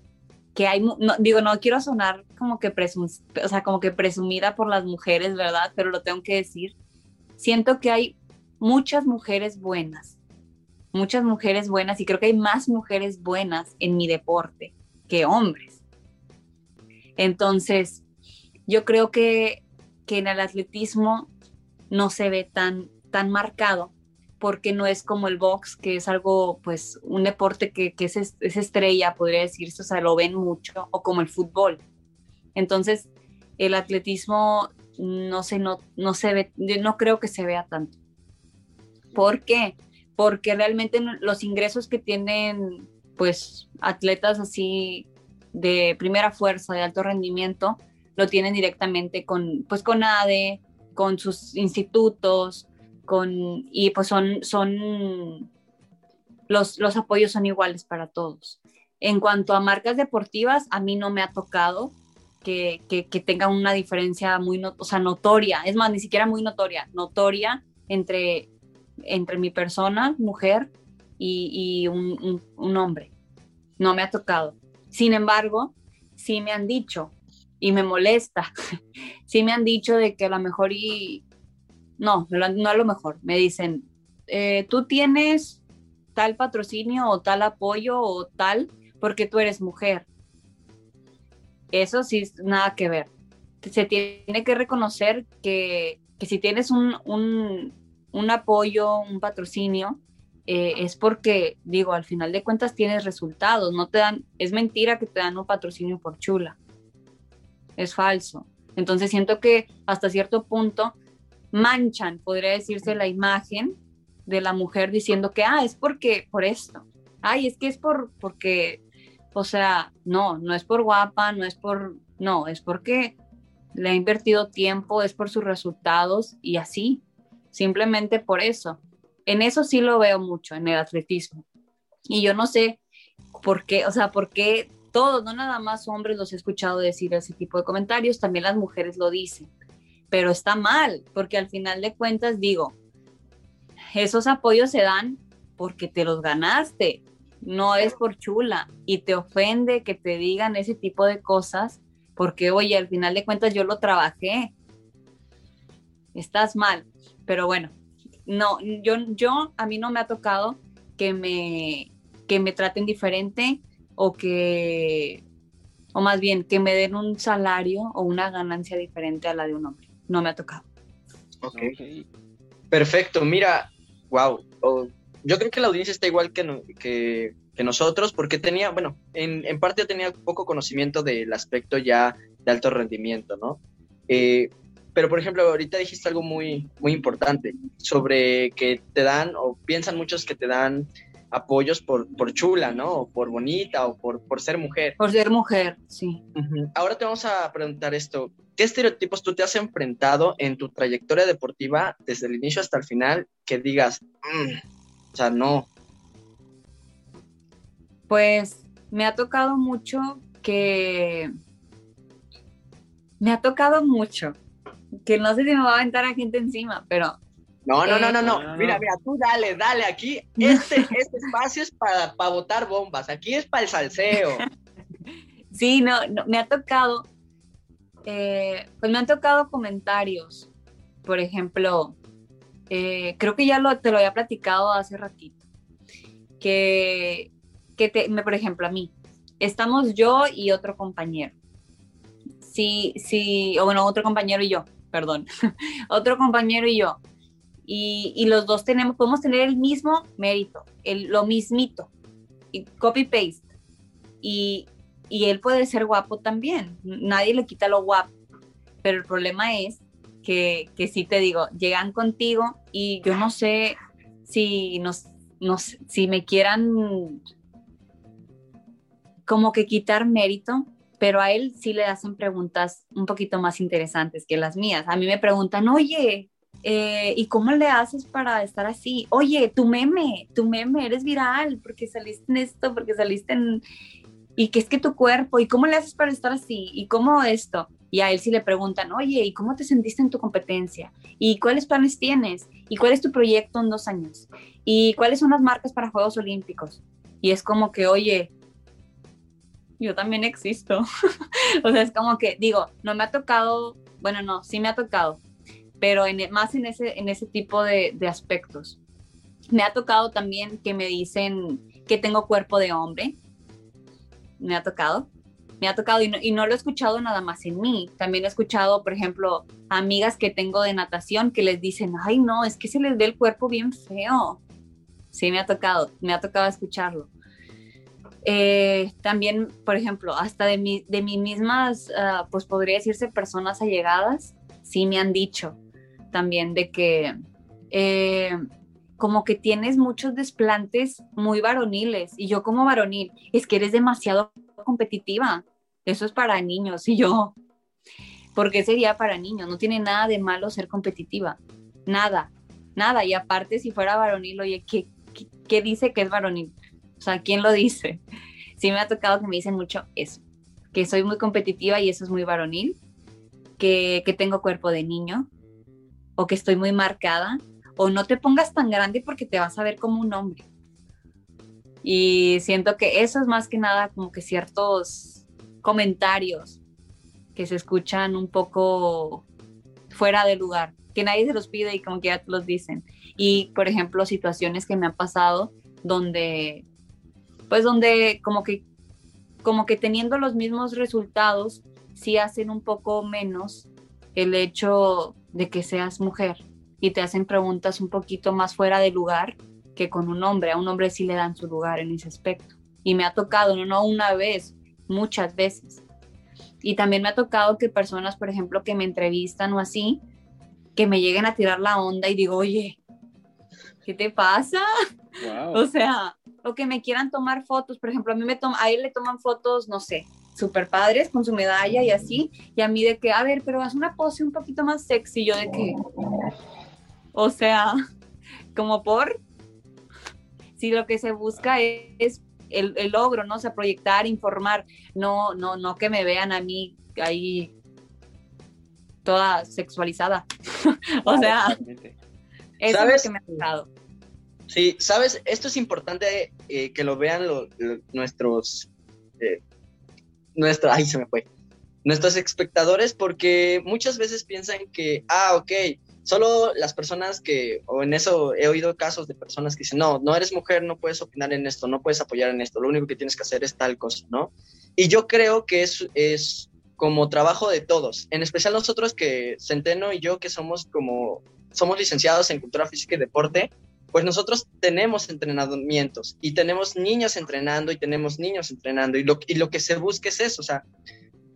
que hay, digo, no quiero sonar como que, o sea, como que presumida por las mujeres, ¿verdad? Pero lo tengo que decir. Siento que hay muchas mujeres buenas, muchas mujeres buenas y creo que hay más mujeres buenas en mi deporte que hombres. Entonces, yo creo que, que en el atletismo no se ve tan, tan marcado porque no es como el box, que es algo, pues, un deporte que, es, estrella, podría decirse, o sea, lo ven mucho, o como el fútbol. Entonces, el atletismo no se, no, no se ve, no creo que se vea tanto. ¿Por qué? Porque realmente los ingresos que tienen, pues, atletas así de primera fuerza, de alto rendimiento, lo tienen directamente con, pues, con ADE, con sus institutos, y pues son, son los, los apoyos son iguales para todos. En cuanto a marcas deportivas, a mí no me ha tocado que, que, tenga una diferencia muy o sea, notoria, es más, ni siquiera muy notoria, notoria entre, entre mi persona, mujer, y, un, un, hombre. No me ha tocado. Sin embargo, sí me han dicho, y me molesta, sí me han dicho de que a lo mejor y no, no a lo mejor, me dicen, eh, tú tienes tal patrocinio o tal apoyo o tal porque tú eres mujer. Eso sí, nada que ver. Se tiene que reconocer que, si tienes un, un, apoyo, un patrocinio, eh, es porque, digo, al final de cuentas tienes resultados, no te dan, es mentira que te dan un patrocinio por chula, es falso. Entonces siento que hasta cierto punto manchan, podría decirse, la imagen de la mujer diciendo que, ah, es porque, por esto, ay, es que es por, porque, o sea, no, no es por guapa, no es por, no, es porque le ha invertido tiempo, es por sus resultados y así. simplemente por eso. En eso sí lo veo mucho, en el atletismo. Y yo no sé por qué, o sea, por qué todos, no nada más hombres los he escuchado decir ese tipo de comentarios, también las mujeres lo dicen, pero está mal, porque al final de cuentas digo, esos apoyos se dan porque te los ganaste, no es por chula, y te ofende que te digan ese tipo de cosas, porque oye, al final de cuentas yo lo trabajé, estás mal, pero bueno, no, yo, yo a mí no me ha tocado que me, que me traten diferente o que, o más bien, que me den un salario o una ganancia diferente a la de un hombre. No me ha tocado. Ok. Perfecto. Mira, wow. yo creo que la audiencia está igual que, que, que nosotros, porque tenía, bueno, en, en, parte yo tenía poco conocimiento del aspecto ya de alto rendimiento, ¿no? Eh, pero, por ejemplo, ahorita dijiste algo muy, muy importante sobre que te dan, o piensan muchos que te dan apoyos por, por chula, ¿no? O por bonita o por, por ser mujer. Por ser mujer, sí. Ahora te vamos a preguntar esto. ¿Qué estereotipos tú te has enfrentado en tu trayectoria deportiva desde el inicio hasta el final que digas, mm, o sea, no? Pues me ha tocado mucho que... Me ha tocado mucho, que no sé si me va a aventar a gente encima, pero no, no, no, no, no. Mira, mira, tú dale, dale. Aquí, este, este espacio es para, para botar bombas. Aquí es para el salseo. Sí, no, me ha tocado, eh, pues me han tocado comentarios. Por ejemplo, eh, creo que ya lo, te lo había platicado hace ratito. Que, que te, por ejemplo, a mí, estamos yo y otro compañero. Sí, sí, o bueno, otro compañero y yo, perdón. otro compañero y yo y, los dos tenemos, podemos tener el mismo mérito, el, lo mismito, y copy-paste. Y, y él puede ser guapo también, nadie le quita lo guapo, pero el problema es que, que sí te digo, llegan contigo y yo no sé si, nos, nos, si me quieran como que quitar mérito, pero a él sí le hacen preguntas un poquito más interesantes que las mías. A mí me preguntan, oye, eh, ¿Y cómo le haces para estar así? Oye, tu meme, tu meme, eres viral porque saliste en esto, porque saliste en... Y que es que tu cuerpo, ¿y cómo le haces para estar así? ¿Y cómo esto? Y a él sí le preguntan, oye, ¿y cómo te sentiste en tu competencia? ¿Y cuáles planes tienes? ¿Y cuál es tu proyecto en dos años? ¿Y cuáles son las marcas para Juegos Olímpicos? Y es como que, oye, yo también existo. o sea, es como que, digo, no me ha tocado, bueno, no, sí me ha tocado, pero en, e, más en ese, en ese tipo de, de, aspectos. Me ha tocado también que me dicen que tengo cuerpo de hombre. Me ha tocado. Me ha tocado y no, y no lo he escuchado nada más en mí. También he escuchado, por ejemplo, amigas que tengo de natación que les dicen, ay no, es que se les ve el cuerpo bien feo. Sí, me ha tocado, me ha tocado escucharlo. Eh, también, por ejemplo, hasta de, mi, de mis mismas, uh, pues podría decirse personas allegadas, sí me han dicho, también de que eh, como que tienes muchos desplantes muy varoniles y yo como varonil, es que eres demasiado competitiva, eso es para niños y yo, ¿por qué sería para niños? No tiene nada de malo ser competitiva, nada, nada, y aparte si fuera varonil, oye, ¿qué, qué, dice que es varonil? O sea, ¿quién lo dice? Sí me ha tocado que me dicen mucho eso, que soy muy competitiva y eso es muy varonil, que, que tengo cuerpo de niño, o que estoy muy marcada, o no te pongas tan grande porque te vas a ver como un hombre. Y siento que eso es más que nada como que ciertos comentarios que se escuchan un poco fuera de lugar, que nadie se los pide y como que ya te los dicen. Y, por ejemplo, situaciones que me han pasado donde, pues donde como que, como que teniendo los mismos resultados, sí hacen un poco menos el hecho de que seas mujer y te hacen preguntas un poquito más fuera de lugar que con un hombre. A un hombre sí le dan su lugar en ese aspecto. Y me ha tocado, no, no una vez, muchas veces. Y también me ha tocado que personas, por ejemplo, que me entrevistan o así, que me lleguen a tirar la onda y digo, oye, ¿qué te pasa? O sea, o que me quieran tomar fotos, por ejemplo, a mí me a él le toman fotos, no sé, super padres con su medalla y así, y a mí de que, a ver, pero haz una pose un poquito más sexy, yo de que, O sea, como por, si lo que se busca es, el, logro, ¿no? O sea, proyectar, informar, no, no, no que me vean a mí ahí toda sexualizada. o sea, eso es lo que me ha gustado. Sí, sabes, esto es importante eh, que lo vean nuestros, eh, nuestra, ay, se me fue, nuestros espectadores, porque muchas veces piensan que, ah, ok, solo las personas que, o en eso he oído casos de personas que dicen, no, no eres mujer, no puedes opinar en esto, no puedes apoyar en esto, lo único que tienes que hacer es tal cosa, ¿no? Y yo creo que es, es como trabajo de todos, en especial nosotros que Centeno y yo que somos como, somos licenciados en cultura física y deporte, pues nosotros tenemos entrenamientos y tenemos niños entrenando y tenemos niños entrenando y lo, y lo que se busca es eso, o sea,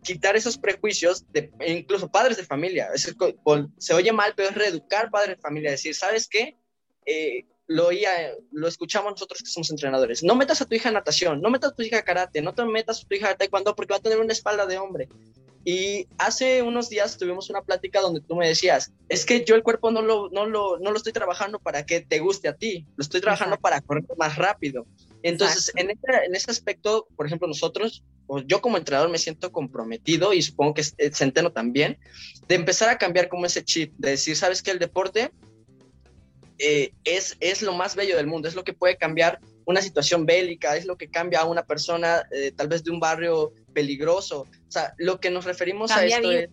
quitar esos prejuicios de incluso padres de familia. se oye mal, pero es reeducar padres de familia, decir, ¿sabes qué? Eh, lo, lo escuchamos nosotros que somos entrenadores. No metas a tu hija a natación, no metas a tu hija a karate, no te metas a tu hija a taekwondo porque va a tener una espalda de hombre. Y hace unos días tuvimos una plática donde tú me decías, es que yo el cuerpo no lo, no lo, no lo estoy trabajando para que te guste a ti, lo estoy trabajando para correr más rápido. Entonces, en ese, en ese, aspecto, por ejemplo, nosotros, o yo como entrenador me siento comprometido y supongo que Centeno también, de empezar a cambiar como ese chip, de decir, ¿sabes que El deporte eh, es, es lo más bello del mundo, es lo que puede cambiar una situación bélica, es lo que cambia a una persona eh, tal vez de un barrio peligroso. O sea, lo que nos referimos a esto es...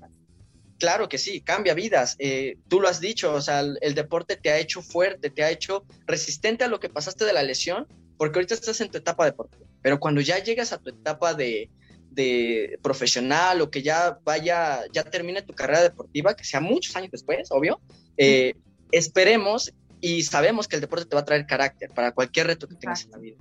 Claro que sí, cambia vidas. Eh, tú lo has dicho, o sea, el, deporte te ha hecho fuerte, te ha hecho resistente a lo que pasaste de la lesión, porque ahorita estás en tu etapa deportiva. Pero cuando ya llegas a tu etapa de, de profesional o que ya vaya, ya termine tu carrera deportiva, que sea muchos años después, obvio, eh, esperemos y sabemos que el deporte te va a traer carácter para cualquier reto que tengas en la vida.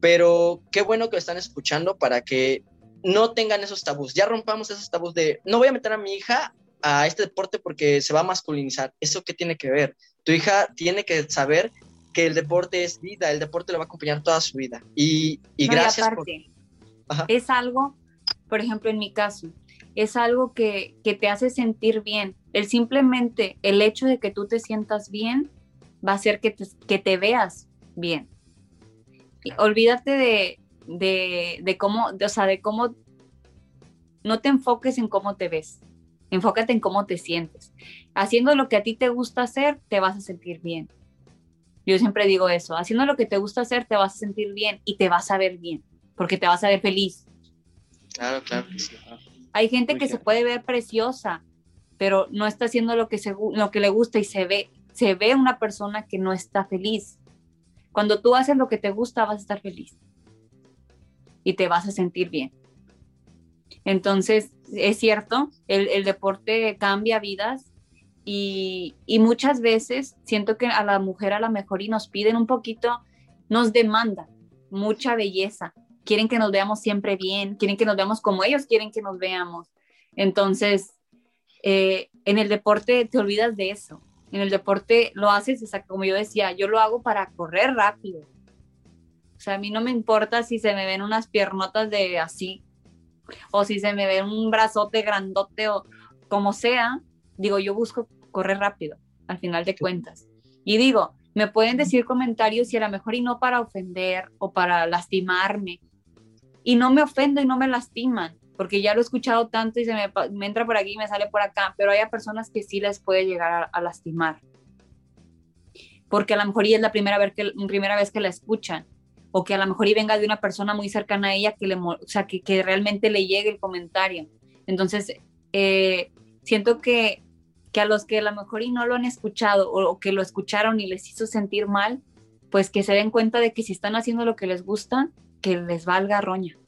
Pero qué bueno que lo están escuchando para que no tengan esos tabús. Ya rompamos esos tabús de no voy a meter a mi hija a este deporte porque se va a masculinizar. ¿Eso qué tiene que ver? Tu hija tiene que saber que el deporte es vida, el deporte le va a acompañar toda su vida. Y, y gracias por... Es algo, por ejemplo, en mi caso, es algo que, que te hace sentir bien. El simplemente, el hecho de que tú te sientas bien, va a hacer que te, que te veas bien. olvídate de, de, de cómo, o sea, de cómo, no te enfoques en cómo te ves, enfócate en cómo te sientes. Haciendo lo que a ti te gusta hacer, te vas a sentir bien. Yo siempre digo eso, haciendo lo que te gusta hacer, te vas a sentir bien y te vas a ver bien, porque te vas a ver feliz. Claro, claro. Hay gente que se puede ver preciosa, pero no está haciendo lo que, se, lo que le gusta y se ve, se ve una persona que no está feliz. Cuando tú haces lo que te gusta, vas a estar feliz y te vas a sentir bien. Entonces, es cierto, el, deporte cambia vidas y, muchas veces siento que a la mujer a la mejor y nos piden un poquito, nos demandan mucha belleza, quieren que nos veamos siempre bien, quieren que nos veamos como ellos quieren que nos veamos. Entonces, eh, en el deporte te olvidas de eso. En el deporte lo haces, como yo decía, yo lo hago para correr rápido, o sea, a mí no me importa si se me ven unas piernotas de así, o si se me ve un brazote grandote o como sea. Digo, yo busco correr rápido, al final de cuentas. Y digo, me pueden decir comentarios y a lo mejor y no para ofender o para lastimarme. Y no me ofendo y no me lastiman, porque ya lo he escuchado tanto y se me, entra por aquí y me sale por acá, pero hay personas que sí les puede llegar a, lastimar. Porque a lo mejor es la primera vez, que, la escuchan o que a lo mejor y venga de una persona muy cercana a ella que, le, o sea, que, realmente le llegue el comentario. Entonces, eh, siento que, que, a los que a lo mejor y no lo han escuchado o, que lo escucharon y les hizo sentir mal, pues que se den cuenta de que si están haciendo lo que les gusta, que les valga roña.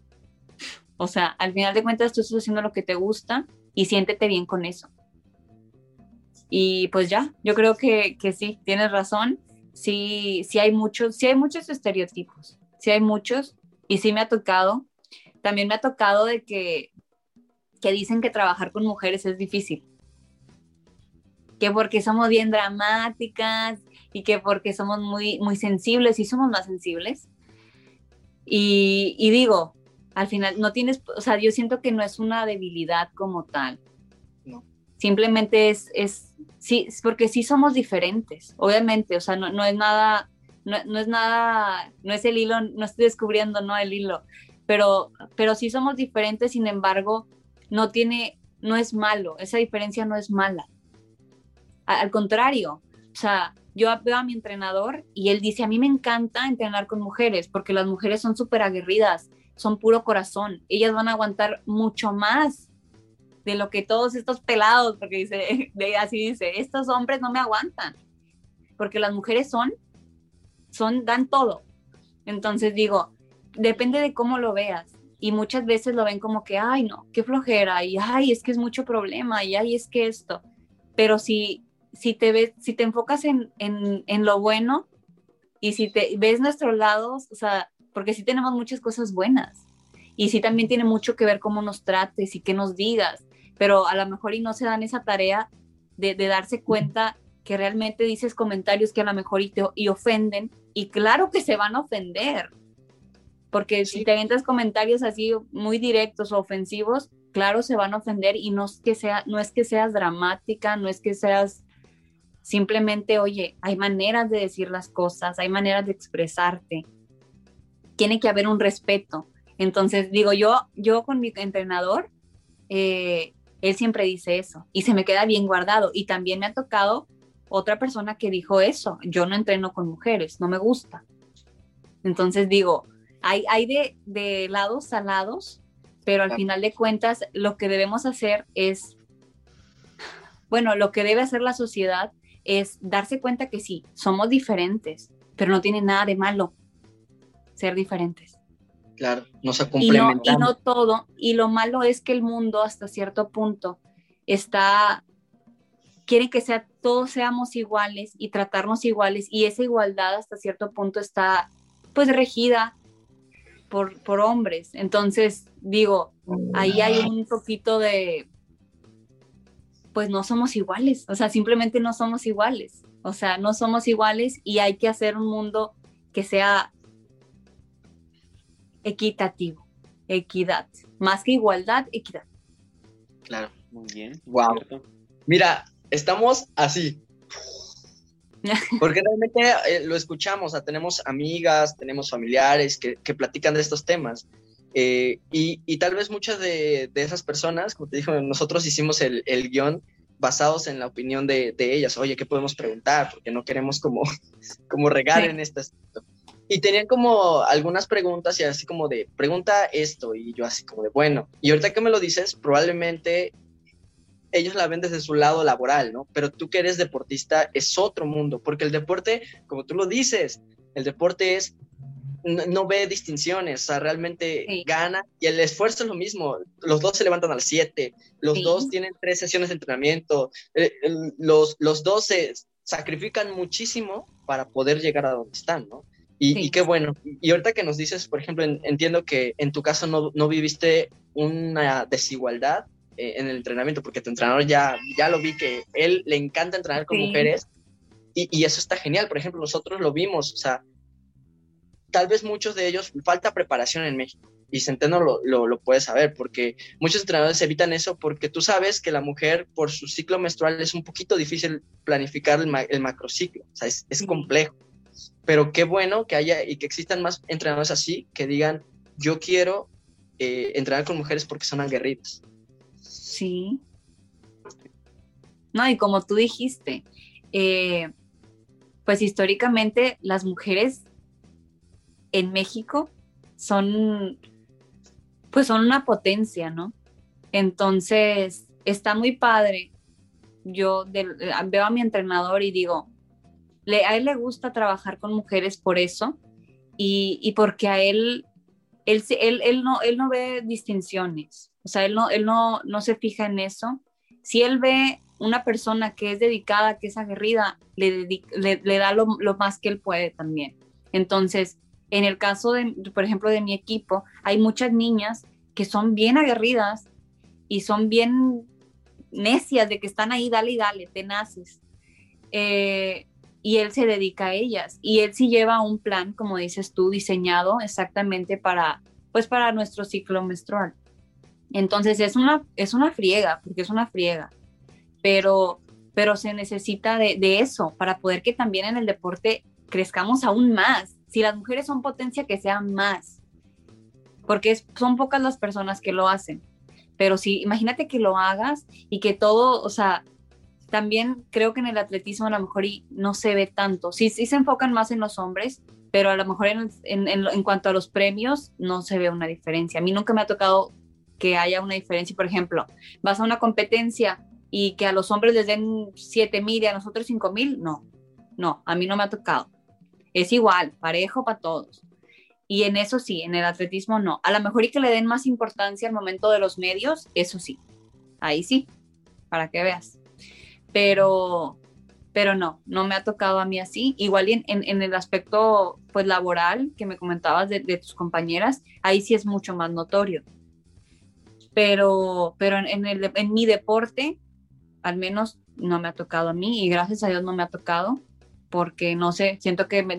O sea, al final de cuentas tú estás haciendo lo que te gusta y siéntete bien con eso. Y pues ya, yo creo que, que sí, tienes razón sí, sí hay muchos, sí hay muchos estereotipos, sí hay muchos, y sí me ha tocado. También me ha tocado de que, que dicen que trabajar con mujeres es difícil. Que porque somos bien dramáticas y que porque somos muy, muy sensibles y somos más sensibles. Y, y digo, al final no tienes, o sea, yo siento que no es una debilidad como tal. Simplemente es, es sí, porque sí somos diferentes, obviamente, o sea, no, no es nada, no, no, es nada, no es el hilo, no estoy descubriendo, no el hilo, pero, pero sí somos diferentes, sin embargo, no tiene, no es malo, esa diferencia no es mala. Al contrario, o sea, yo veo a mi entrenador y él dice, a mí me encanta entrenar con mujeres porque las mujeres son súper aguerridas, son puro corazón, ellas van a aguantar mucho más de lo que todos estos pelados, porque dice, así dice, estos hombres no me aguantan, porque las mujeres son, son, dan todo. Entonces digo, depende de cómo lo veas. Y muchas veces lo ven como que, ay, no, qué flojera, y ay, es que es mucho problema, y ay, es que esto. Pero si si te ves, si te enfocas en, lo bueno y si te ves nuestros lados, o sea, porque sí tenemos muchas cosas buenas y sí también tiene mucho que ver cómo nos trates y qué nos digas, pero a lo mejor y no se dan esa tarea de, darse cuenta que realmente dices comentarios que a lo mejor y, te, y ofenden y claro que se van a ofender, porque si te aventas comentarios así muy directos o ofensivos, claro se van a ofender y no es que sea no es que seas dramática, no es que seas Simplemente, oye, hay maneras de decir las cosas, hay maneras de expresarte. Tiene que haber un respeto. Entonces, digo, yo, yo con mi entrenador, eh, él siempre dice eso y se me queda bien guardado. Y también me ha tocado otra persona que dijo eso, yo no entreno con mujeres, no me gusta. Entonces digo, hay, hay de, de lados a lados, pero al final de cuentas lo que debemos hacer es, bueno, lo que debe hacer la sociedad es darse cuenta que sí, somos diferentes, pero no tiene nada de malo ser diferentes. Claro, nos y no, y no todo, y lo malo es que el mundo hasta cierto punto está, quiere que sea, todos seamos iguales y tratarnos iguales, y esa igualdad hasta cierto punto está pues regida por, por hombres. Entonces, digo, ahí hay un poquito de, pues no somos iguales, o sea, simplemente no somos iguales, o sea, no somos iguales y hay que hacer un mundo que sea equitativo, equidad, más que igualdad, equidad. Claro. Muy bien. Wow. Mira, estamos así. Porque realmente eh, lo escuchamos, o sea, tenemos amigas, tenemos familiares que, que platican de estos temas. Eh, y, tal vez muchas de, esas personas, como te dijo, nosotros hicimos el, el guion basados en la opinión de, ellas. Oye, ¿qué podemos preguntar? Porque no queremos como, como regar en este Y tenían como algunas preguntas y así como de, pregunta esto, y yo así como de, bueno, y ahorita que me lo dices, probablemente ellos la ven desde su lado laboral, ¿no? Pero tú que eres deportista es otro mundo, porque el deporte, como tú lo dices, el deporte es no, ve distinciones, o sea, realmente gana y el esfuerzo es lo mismo. Los dos se levantan al 7, los dos tienen tres sesiones de entrenamiento, eh, los, los dos se sacrifican muchísimo para poder llegar a donde están, ¿no? Y, qué bueno. Y ahorita que nos dices, por ejemplo, entiendo que en tu caso no, no viviste una desigualdad eh, en el entrenamiento, porque tu entrenador ya, ya lo vi que él le encanta entrenar con mujeres y, y, eso está genial. Por ejemplo, nosotros lo vimos, o sea, tal vez muchos de ellos falta preparación en México. Y Centeno lo, lo, puede saber, porque muchos entrenadores evitan eso porque tú sabes que la mujer por su ciclo menstrual es un poquito difícil planificar el, el macrociclo, o sea, es, es, complejo. Pero qué bueno que haya y que existan más entrenadores así que digan, yo quiero eh, entrenar con mujeres porque son aguerridas. Sí. No, y como tú dijiste, eh, pues históricamente las mujeres en México son, pues son una potencia, ¿no? Entonces, está muy padre. Yo veo a mi entrenador y digo, a él le gusta trabajar con mujeres por eso y, porque a él, él, él, no, él no ve distinciones, o sea, él no, él no, no se fija en eso. Si él ve una persona que es dedicada, que es aguerrida, le, le, da lo, lo, más que él puede también. Entonces, en el caso, de, por ejemplo, de mi equipo, hay muchas niñas que son bien aguerridas y son bien necias de que están ahí, dale y dale, tenaces. Eh, y él se dedica a ellas. Y él sí lleva un plan, como dices tú, diseñado exactamente para, pues para nuestro ciclo menstrual. Entonces es una, es una friega, porque es una friega. pero, pero se necesita de, de eso para poder que también en el deporte crezcamos aún más. Si las mujeres son potencia, que sean más, porque son pocas las personas que lo hacen. Pero si imagínate que lo hagas y que todo, o sea, también creo que en el atletismo a lo mejor no se ve tanto. Sí, sí se enfocan más en los hombres, pero a lo mejor en, en, en, cuanto a los premios no se ve una diferencia. A mí nunca me ha tocado que haya una diferencia. Por ejemplo, vas a una competencia y que a los hombres les den 7 mil y a nosotros 5 mil, no, no, a mí no me ha tocado. Es igual, parejo para todos. Y en eso sí, en el atletismo no. A lo mejor y que le den más importancia al momento de los medios, eso sí. Ahí sí, para que veas. Pero, pero no, no me ha tocado a mí así. Igual en, en, el aspecto pues laboral que me comentabas de, tus compañeras, ahí sí es mucho más notorio. Pero, pero en, en mi deporte, al menos no me ha tocado a mí y gracias a Dios no me ha tocado porque no sé, siento que me,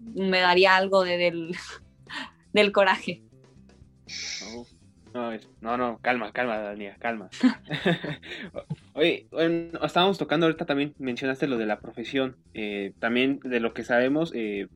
me daría algo de, del, del coraje. No, no, calma, calma, Daniela, calma. Oye, estábamos tocando ahorita también, mencionaste lo de la profesión, eh, también de lo que sabemos, eh,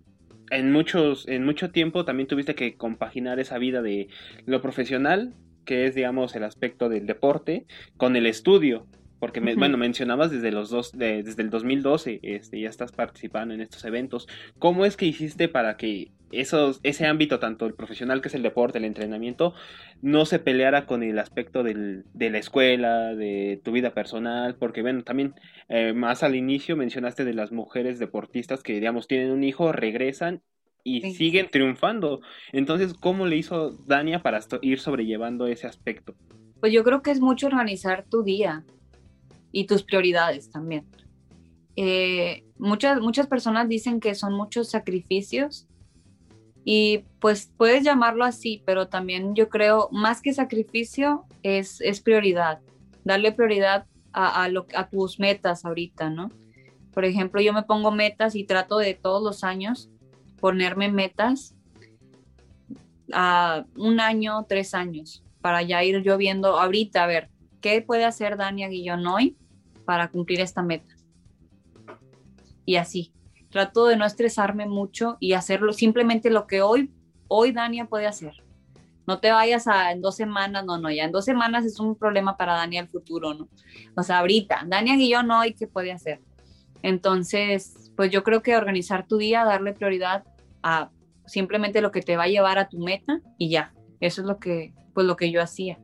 en muchos, en mucho tiempo también tuviste que compaginar esa vida de lo profesional, que es, digamos, el aspecto del deporte, con el estudio. Porque, bueno, mencionabas desde los dos, desde el 2012, este, ya estás participando en estos eventos. ¿Cómo es que hiciste para que esos, ese ámbito, tanto el profesional que es el deporte, el entrenamiento, no se peleara con el aspecto del, de la escuela, de tu vida personal? Porque, bueno, también eh, más al inicio mencionaste de las mujeres deportistas que, digamos, tienen un hijo, regresan y siguen triunfando. Entonces, ¿cómo le hizo Dania para ir sobrellevando ese aspecto? Pues yo creo que es mucho organizar tu día y tus prioridades también. Eh, muchas, muchas personas dicen que son muchos sacrificios y pues puedes llamarlo así, pero también yo creo más que sacrificio es, es prioridad, darle prioridad a, a, lo, tus metas ahorita, ¿no? Por ejemplo, yo me pongo metas y trato de todos los años ponerme metas a un año, tres años, para ya ir yo viendo ahorita, a ver, ¿qué puede hacer Dania Guillón hoy para cumplir esta meta. Y así, trato de no estresarme mucho y hacerlo simplemente lo que hoy, hoy Dania puede hacer. No te vayas a en dos semanas, no, no, ya en dos semanas es un problema para Dania el futuro, ¿no? O sea, ahorita, Dania y yo no, ¿y qué puede hacer? Entonces, pues yo creo que organizar tu día, darle prioridad a simplemente lo que te va a llevar a tu meta y ya. Eso es lo que, pues lo que yo hacía.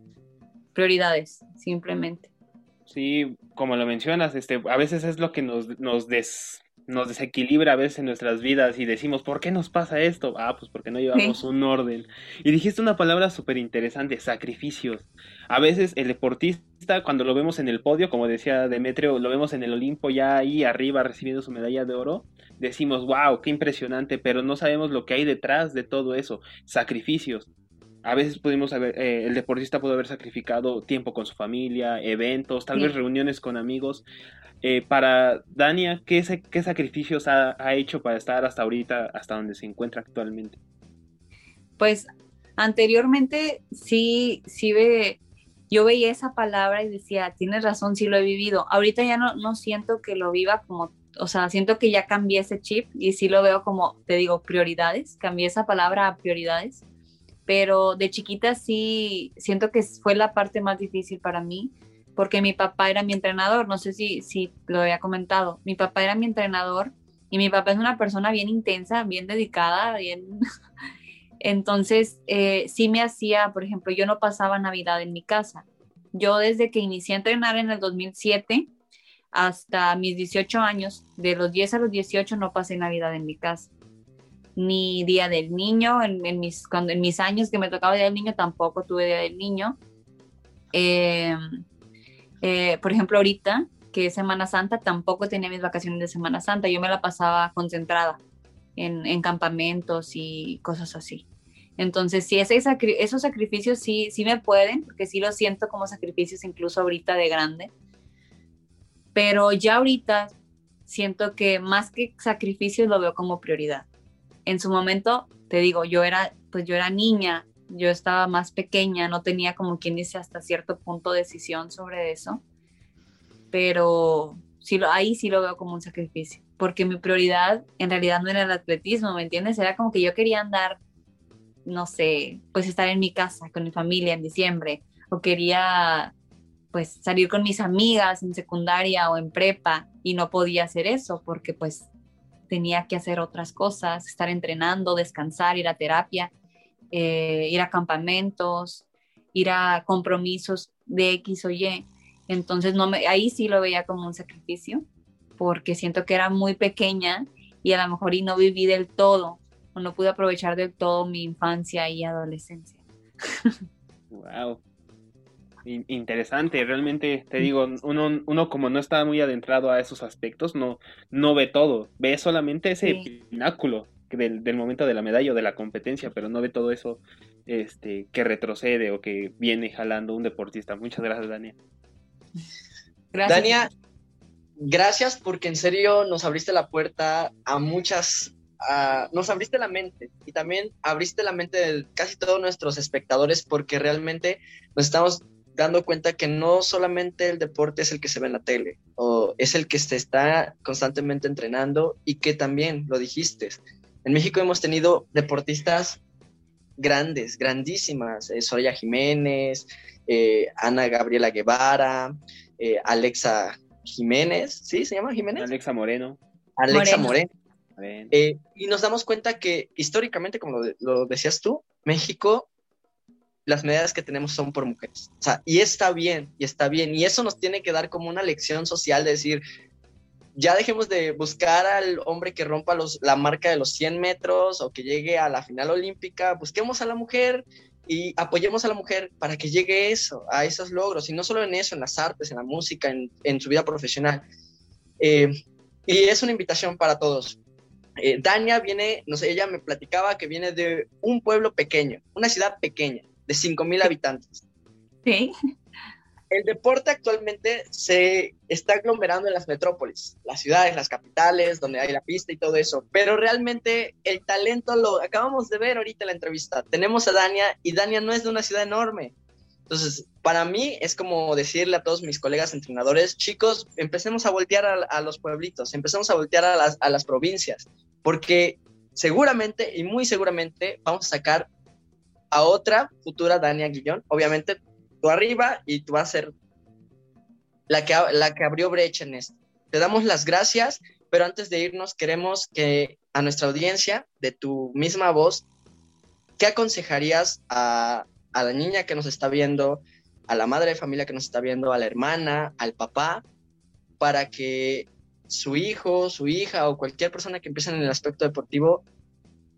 Prioridades, simplemente. Sí, como lo mencionas, este, a veces es lo que nos, nos, nos desequilibra a veces en nuestras vidas y decimos, ¿por qué nos pasa esto? Ah, pues porque no llevamos un orden. Y dijiste una palabra súper interesante, sacrificios. A veces el deportista, cuando lo vemos en el podio, como decía Demetrio, lo vemos en el Olimpo ya ahí arriba recibiendo su medalla de oro, decimos, wow, qué impresionante, pero no sabemos lo que hay detrás de todo eso, sacrificios a veces pudimos haber, eh, el deportista pudo haber sacrificado tiempo con su familia, eventos, tal vez reuniones con amigos. Eh, para Dania, ¿qué, qué sacrificios ha, hecho para estar hasta ahorita, hasta donde se encuentra actualmente? Pues anteriormente sí, sí ve, yo veía esa palabra y decía, tienes razón, sí lo he vivido. Ahorita ya no, no siento que lo viva como, o sea, siento que ya cambié ese chip y sí lo veo como, te digo, prioridades, cambié esa palabra a prioridades pero de chiquita sí siento que fue la parte más difícil para mí porque mi papá era mi entrenador, no sé si, si lo había comentado, mi papá era mi entrenador y mi papá es una persona bien intensa, bien dedicada, bien... Entonces, eh, sí me hacía, por ejemplo, yo no pasaba Navidad en mi casa. Yo desde que inicié a entrenar en el 2007 hasta mis 18 años, de los 10 a los 18 no pasé Navidad en mi casa ni Día del Niño, en, mis, cuando, en mis años que me tocaba Día del Niño tampoco tuve Día del Niño. Eh, eh, por ejemplo, ahorita, que es Semana Santa, tampoco tenía mis vacaciones de Semana Santa, yo me la pasaba concentrada en, campamentos y cosas así. Entonces, sí, ese, esos sacrificios sí, sí me pueden, porque sí lo siento como sacrificios incluso ahorita de grande. Pero ya ahorita siento que más que sacrificios lo veo como prioridad en su momento, te digo, yo era, pues yo era niña, yo estaba más pequeña, no tenía como quien dice hasta cierto punto decisión sobre eso. pero sí lo, ahí sí lo veo como un sacrificio, porque mi prioridad en realidad no era el atletismo, ¿me entiendes? Era como que yo quería andar, no sé, pues estar en mi casa con mi familia en diciembre, o quería pues salir con mis amigas en secundaria o en prepa y no podía hacer eso porque pues tenía que hacer otras cosas, estar entrenando, descansar, ir a terapia, eh, ir a campamentos, ir a compromisos de X o Y. Entonces no me, ahí sí lo veía como un sacrificio porque siento que era muy pequeña y a lo mejor y no viví del todo o no pude aprovechar del todo mi infancia y adolescencia. Wow. Interesante, realmente te digo, uno, uno como no está muy adentrado a esos aspectos, no, no ve todo, ve solamente ese pináculo del, del, momento de la medalla o de la competencia, pero no ve todo eso este, que retrocede o que viene jalando un deportista. Muchas gracias, Dania. Gracias. Dania, gracias porque en serio nos abriste la puerta a muchas nos abriste la mente y también abriste la mente de casi todos nuestros espectadores porque realmente nos estamos dando cuenta que no solamente el deporte es el que se ve en la tele, o es el que se está constantemente entrenando y que también, lo dijiste, en México hemos tenido deportistas grandes, grandísimas, eh, Soraya Jiménez, eh, Ana Gabriela Guevara, eh, Alexa Jiménez, ¿sí? ¿Se llama Jiménez? Alexa Moreno. Alexa Moreno. y nos damos cuenta que históricamente, como lo decías tú, México las medallas que tenemos son por mujeres. O sea, y está bien, y está bien. Y eso nos tiene que dar como una lección social de decir, ya dejemos de buscar al hombre que rompa los, la marca de los 100 metros o que llegue a la final olímpica, busquemos a la mujer y apoyemos a la mujer para que llegue eso, a esos logros, y no solo en eso, en las artes, en la música, en, su vida profesional. Eh, y es una invitación para todos. Eh, Dania viene, no sé, ella me platicaba que viene de un pueblo pequeño, una ciudad pequeña, de 5.000 habitantes. Sí. El deporte actualmente se está aglomerando en las metrópolis, las ciudades, las capitales, donde hay la pista y todo eso, pero realmente el talento lo acabamos de ver ahorita en la entrevista. Tenemos a Dania y Dania no es de una ciudad enorme. Entonces, para mí es como decirle a todos mis colegas entrenadores, chicos, empecemos a voltear a, los pueblitos, empecemos a voltear a las, a las provincias, porque seguramente y muy seguramente vamos a sacar a otra futura Dania Guillón. Obviamente tú arriba y tú vas a ser la que, la que abrió brecha en esto. Te damos las gracias, pero antes de irnos queremos que a nuestra audiencia, de tu misma voz, ¿qué aconsejarías a, a la niña que nos está viendo, a la madre de familia que nos está viendo, a la hermana, al papá, para que su hijo, su hija o cualquier persona que empiece en el aspecto deportivo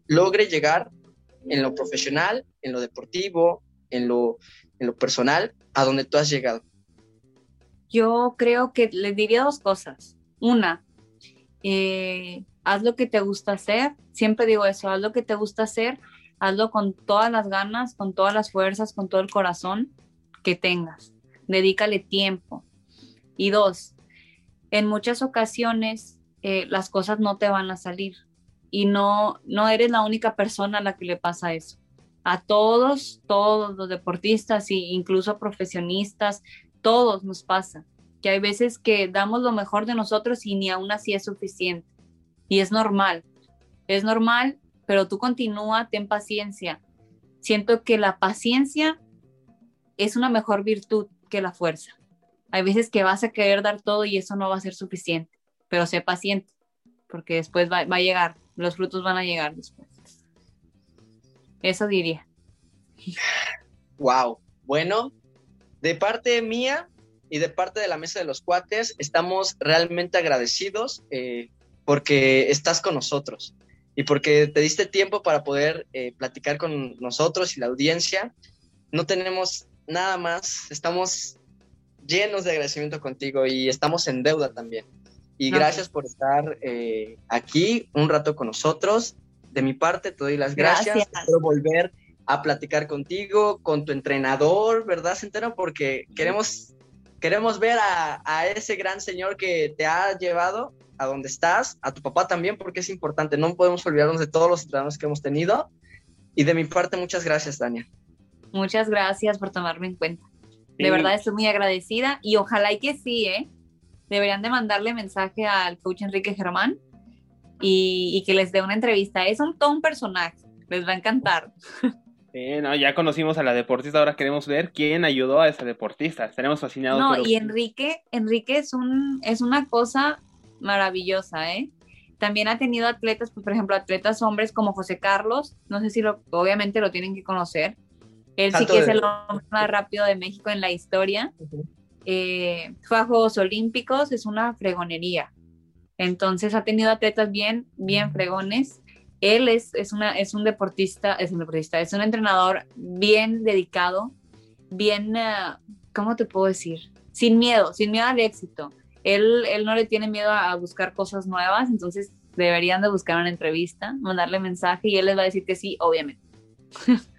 logre llegar en lo profesional, en lo deportivo, en lo, en lo personal, a donde tú has llegado? Yo creo que le diría dos cosas. Una, eh, haz lo que te gusta hacer. Siempre digo eso, haz lo que te gusta hacer, hazlo con todas las ganas, con todas las fuerzas, con todo el corazón que tengas. Dedícale tiempo. Y dos, en muchas ocasiones eh, las cosas no te van a salir y no, no eres la única persona a la que le pasa eso. A todos, todos los deportistas e incluso profesionistas, todos nos pasa, que hay veces que damos lo mejor de nosotros y ni aún así es suficiente. Y es normal, es normal, pero tú continúa, ten paciencia. Siento que la paciencia es una mejor virtud que la fuerza. Hay veces que vas a querer dar todo y eso no va a ser suficiente, pero sé paciente, porque después va, va a llegar los frutos van a llegar después. Eso diría. Wow. Bueno, de parte mía y de parte de la mesa de los cuates, estamos realmente agradecidos eh, porque estás con nosotros y porque te diste tiempo para poder eh, platicar con nosotros y la audiencia. No tenemos nada más, estamos llenos de agradecimiento contigo y estamos en deuda también. Y gracias por estar eh, aquí un rato con nosotros. De mi parte, te doy las gracias. gracias. volver a platicar contigo, con tu entrenador, ¿verdad, Centeno? Porque queremos, queremos ver a, a, ese gran señor que te ha llevado a donde estás, a tu papá también, porque es importante. No podemos olvidarnos de todos los entrenadores que hemos tenido. Y de mi parte, muchas gracias, Dania. Muchas gracias por tomarme en cuenta. De verdad estoy muy agradecida y ojalá y que sí, ¿eh? Deberían de mandarle mensaje al coach Enrique Germán y, que les dé una entrevista. Es un, todo un personaje, les va a encantar. ya conocimos a la deportista, ahora queremos ver quién ayudó a esa deportista. Estaremos fascinados. No, y Enrique, Enrique es, un, es una cosa maravillosa, ¿eh? También ha tenido atletas, pues, por ejemplo, atletas hombres como José Carlos, no sé si lo, obviamente lo tienen que conocer. Él sí que es el hombre más rápido de México en la historia. Eh, fue a Juegos Olímpicos, es una fregonería. Entonces ha tenido atletas bien, bien fregones. Él es, es, una, es un deportista, es un deportista, es un entrenador bien dedicado, bien, uh, ¿cómo te puedo decir? Sin miedo, sin miedo al éxito. Él, él no le tiene miedo a buscar cosas nuevas, entonces deberían de buscar una entrevista, mandarle mensaje y él les va a decir que sí, obviamente.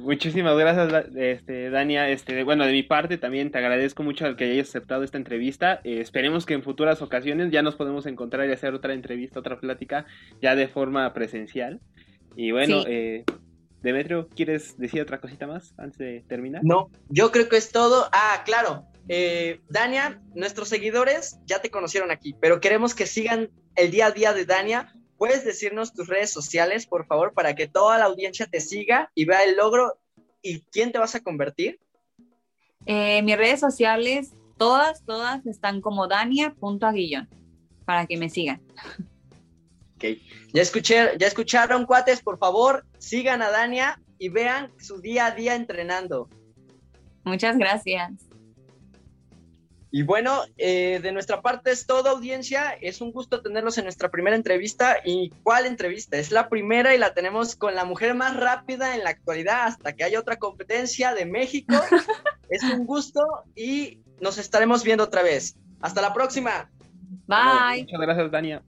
muchísimas gracias, este, Dania. Este, bueno, de mi parte también te agradezco mucho que hayas aceptado esta entrevista. Eh, esperemos que en futuras ocasiones ya nos podemos encontrar y hacer otra entrevista, otra plática, ya de forma presencial. Y bueno, eh, Demetrio, ¿quieres decir otra cosita más antes de terminar? No, yo creo que es todo. Ah, claro. Eh, Dania, nuestros seguidores ya te conocieron aquí, pero queremos que sigan el día a día de Dania ¿Puedes decirnos tus redes sociales, por favor, para que toda la audiencia te siga y vea el logro y quién te vas a convertir? Eh, mis redes sociales, todas, todas están como dania.aguillón, para que me sigan. Ok, ya, escuché, ya escucharon, cuates, por favor, sigan a Dania y vean su día a día entrenando. Muchas gracias. Y bueno, eh, de nuestra parte es todo, audiencia. Es un gusto tenerlos en nuestra primera entrevista. ¿Y cuál entrevista? Es la primera y la tenemos con la mujer más rápida en la actualidad hasta que haya otra competencia de México. es un gusto y nos estaremos viendo otra vez. Hasta la próxima. Bye. Muchas gracias, Dania.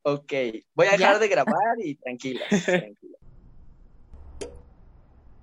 ok, voy a dejar de grabar y tranquilas.